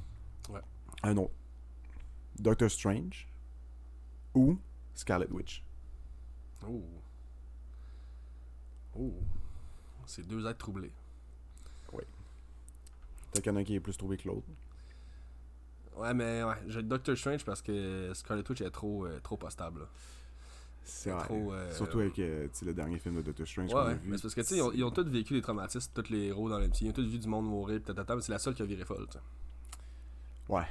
Ouais. un autre. Doctor Strange ou Scarlet Witch. Ouh. Ouh. C'est deux êtres troublés. Peut-être qu'il y en a un qui est plus trouvé que l'autre. Ouais, mais ouais, j'ai Doctor Strange parce que Scarlet Witch est trop, euh, trop postable. là. C'est vrai. trop, euh, Surtout avec euh, le dernier film de Doctor Strange Ouais, qu'on a ouais. vu. Mais c'est parce que, tu sais, ils ont, ils ont tous vécu des traumatismes, tous les héros dans petit. Ils ont tous vu du monde mourir, pis tatata, mais c'est la seule qui a viré folle, tu sais. Ouais.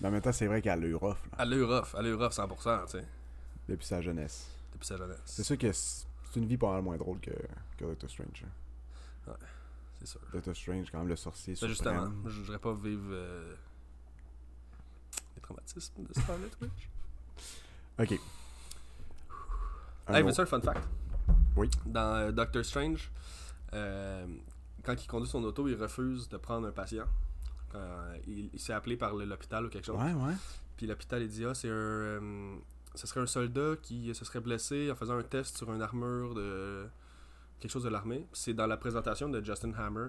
Mais en même temps, c'est vrai qu'elle a eu rough, là, Elle a eu rough, elle a eu rough 100%, tu sais, depuis sa jeunesse. depuis sa jeunesse. C'est sûr que c'est une vie pas mal moins drôle que, que Doctor Strange. hein. C'est sûr. Doctor Strange, quand même, le sorcier Ben, justement, je voudrais pas vivre euh, les traumatismes de Scarlet Witch. Ok. Un Hey, autre. veux-tu un fun fact? Oui. Dans euh, Doctor Strange, euh, quand il conduit son auto, il refuse de prendre un patient. Euh, il il s'est appelé par le- l'hôpital ou quelque chose. Ouais, ouais. Puis l'hôpital, il dit Ah, c'est un. ce serait un soldat qui se serait blessé en faisant un test sur une armure de. quelque chose de l'armée. C'est dans la présentation de Justin Hammer.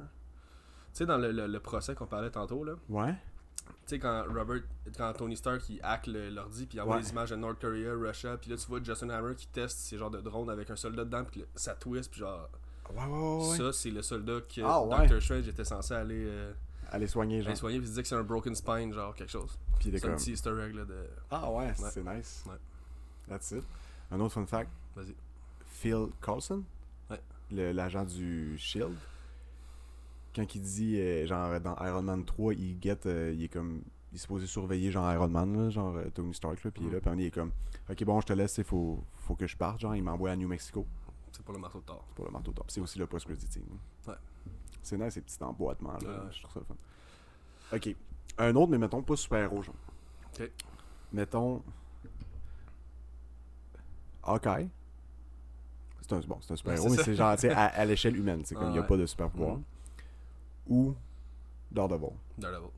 Tu sais, dans le, le- le procès qu'on parlait tantôt, là. Ouais. Tu sais, quand Robert, quand Tony Stark il hack le- l'ordi, puis il envoie Ouais. des images de North Korea, Russia, puis là tu vois Justin Hammer qui teste ces genres de drones avec un soldat dedans, puis ça twist, puis genre. Ouais, ouais. Ça, c'est le soldat que Ah. Doctor Strange était censé aller, euh, Aller soigner, aller genre. soigner, puis il disait que c'est un broken spine, genre quelque chose. Puis C'est un comme... petit easter egg là, de. Ah ouais, c'est nice. Ouais. That's it. Un autre fun fact. Vas-y. Phil le- l'agent du Shield, quand il dit, euh, genre, dans Iron Man 3, il get, euh, il est comme, il est supposé surveiller, genre, Iron Man, là, genre, euh, Tony Stark, là, puis il est là, Mhm. puis il est comme, ok, bon, je te laisse, il faut, faut que je parte, genre, il m'envoie à New Mexico C'est pour le marteau de Thor. pour le marteau top. C'est aussi le post-credit. Ouais. C'est nice, ces petits emboîtements, là, Ouais, ouais. je trouve ça fun. Ok. Un autre, mais mettons, pas super-héros, genre. Ok. Mettons. Hawkeye. C'est un, bon, c'est un super-héros, c'est mais c'est genre, tu sais, à, à l'échelle humaine. C'est comme, il Ah, n'y a ouais. pas de super-pouvoir. Mhm. Ou Daredevil? Daredevil.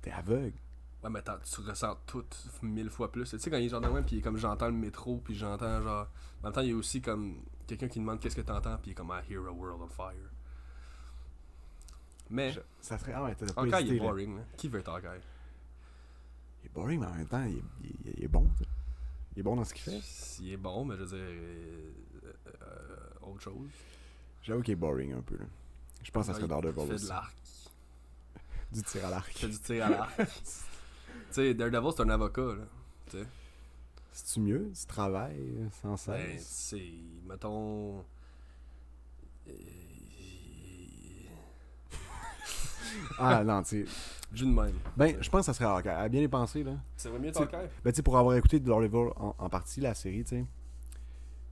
T'es aveugle. Ouais, mais attends, tu ressens tout mille fois plus. Tu sais, quand il est genre même, puis comme j'entends le métro, puis j'entends genre. En même temps, il y a aussi comme quelqu'un qui demande qu'est-ce que t'entends, puis il est comme I hear a world on fire. Mais, Je- Ça serait. Ah ouais, t'as pas Hawkeye, il hésité, est boring. là. Qui veut être Hawkeye Il est boring, mais en même temps, il est, il est- il est bon. Il est bon dans ce qu'il fait. Il est bon, mais je veux dire. euh, euh, autre chose. J'avoue qu'il est boring un peu. Là. Je pense que ça serait Il Daredevil aussi. de l'arc. Du tir à l'arc. fait du tir à l'arc. tu sais, Daredevil, c'est un avocat, là. Tu sais. C'est-tu mieux? Tu travailles sans Ben, cesse? c'est. Mettons. euh, Ah non, tu sais. Juste de même. Ben, je pense que ça serait Hawkeye. À bien y penser, là. Ça va mieux Hawkeye? Ben, tu sais, pour avoir écouté Daredevil en, en partie, la série, tu sais.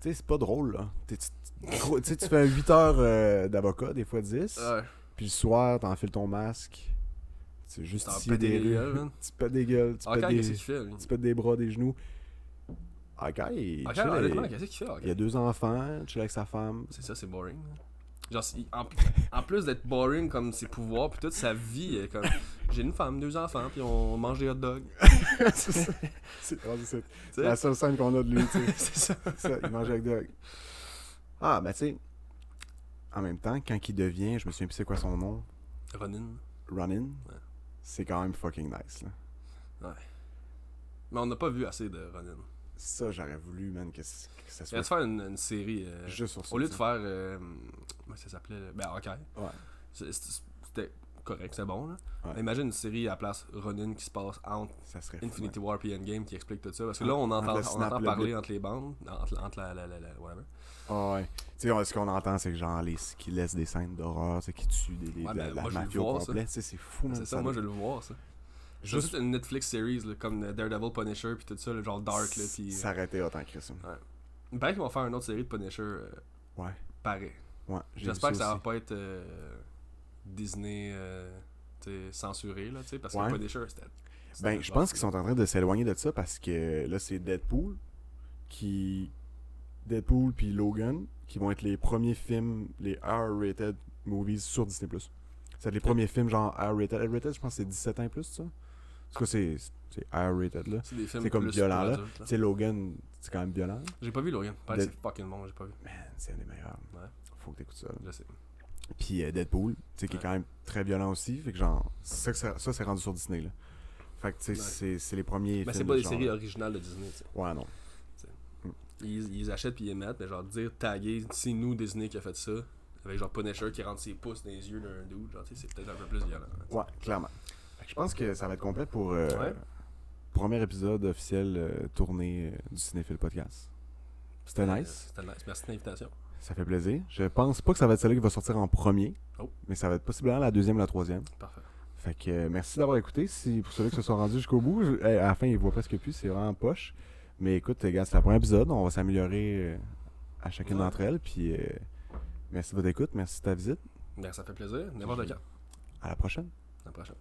Tu sais, c'est pas drôle, là. Tu sais, tu fais 8 heures euh, d'avocat, des fois 10. Ouais. Puis le soir, t'enfiles ton masque. Justifies pètes des gueules, man. Tu pètes des gueules. Tu pètes Hawkeye, des, tu pètes des bras, des genoux. Il, Hawkeye, chill, honnêtement, il- qu'est-ce qu'il fait, il a deux enfants, chill avec sa femme. C'est ça, c'est boring. Genre, en, en plus d'être boring comme ses pouvoirs, puis toute sa vie, est comme. J'ai une femme, deux enfants, puis on mange des hot dogs. c'est la seule scène qu'on a de lui, tu sais. C'est ça. ça, il mange avec Doug. Ah, ben tu sais, en même temps, quand il devient, je me souviens plus c'est quoi son nom, Ronin. Ronin, Ouais. c'est quand même fucking nice, là. Mais on n'a pas vu assez de Ronin. Ça, j'aurais voulu, man, que, que ça Il soit te faire une, une série. euh, juste sur ça. au lieu de faire. Euh, comment ça s'appelait? Ben, ok. Ouais. C'était correct, c'est bon, là. Ouais. Imagine une série à la place Ronin qui se passe entre Ça serait fou, Infinity ouais. War et Endgame qui explique tout ça. Parce que là, on entend, on entend le parler entre les bandes, entre, entre la, la, la, la- whatever. Ah ouais. Tu sais, ce qu'on entend, c'est que genre, les, qui laissent des scènes d'horreur, c'est qui tuent des, des- Ouais, ben, la moi, mafia au ça. complet. C'est fou. C'est ça, moi je veux le voir, ça. Juste, Juste une Netflix series, là, comme Daredevil, Punisher, puis tout ça, le genre Dark, là, puis... Été autant que ça. Paraît qu'ils vont faire une autre série de Punisher, euh, Ouais. pareil. Ouais. J'espère que ça va pas être euh, Disney euh, censuré, là, tu sais, parce Ouais. que Punisher, c'était... Ben, je pense qu'ils sont en train de s'éloigner de ça parce que là, c'est Deadpool qui. Deadpool puis Logan qui vont être les premiers films, les R-rated movies sur Disney. Ça va être les premiers films genre R-rated. R-rated, je pense que c'est 17 ans et plus, ça? En tout cas, c'est c'est R-rated là. C'est des films C'est comme violent, là. sais, Logan, c'est quand même violent. J'ai pas vu Logan. Dead- c'est fucking bon, j'ai pas vu. Man, c'est un des meilleurs. Ouais. Faut que t'écoutes ça. là. Je sais. Puis euh, Deadpool, tu sais, qui est quand même très violent aussi. Fait que genre, ça, ça, ça, c'est rendu sur Disney là. Fait que tu sais, Ouais. c'est- c'est les premiers Mais c'est pas de des séries originales de Disney, tu sais. Ouais, non. Ils, ils les achètent puis ils mettent, mais genre dire taguer, c'est nous Disney qui a fait ça, avec genre Punisher qui rentre ses pouces dans les yeux d'un dude, genre tu sais, c'est peut-être un peu plus violent. là. Ouais, clairement. Je pense que ça va être complet pour euh, Ouais. premier épisode officiel euh, tourné euh, du Cinéphile Podcast. C'était Euh, nice. C'était nice. Merci de l'invitation. Ça fait plaisir. Je pense pas que ça va être celle-là qui va sortir en premier, Oh. mais ça va être possiblement la deuxième ou la troisième. Parfait. Fait que euh, merci d'avoir écouté. Si, pour ceux qui se sont rendus jusqu'au bout, je- à la fin, ils voient presque plus, c'est vraiment poche. Mais écoute, les gars, c'est le premier épisode. On va s'améliorer à chacune Ouais. d'entre elles. Puis euh, merci de votre écoute, merci de ta visite. Ben, ça fait plaisir. N'importe quand. À la prochaine. À la prochaine.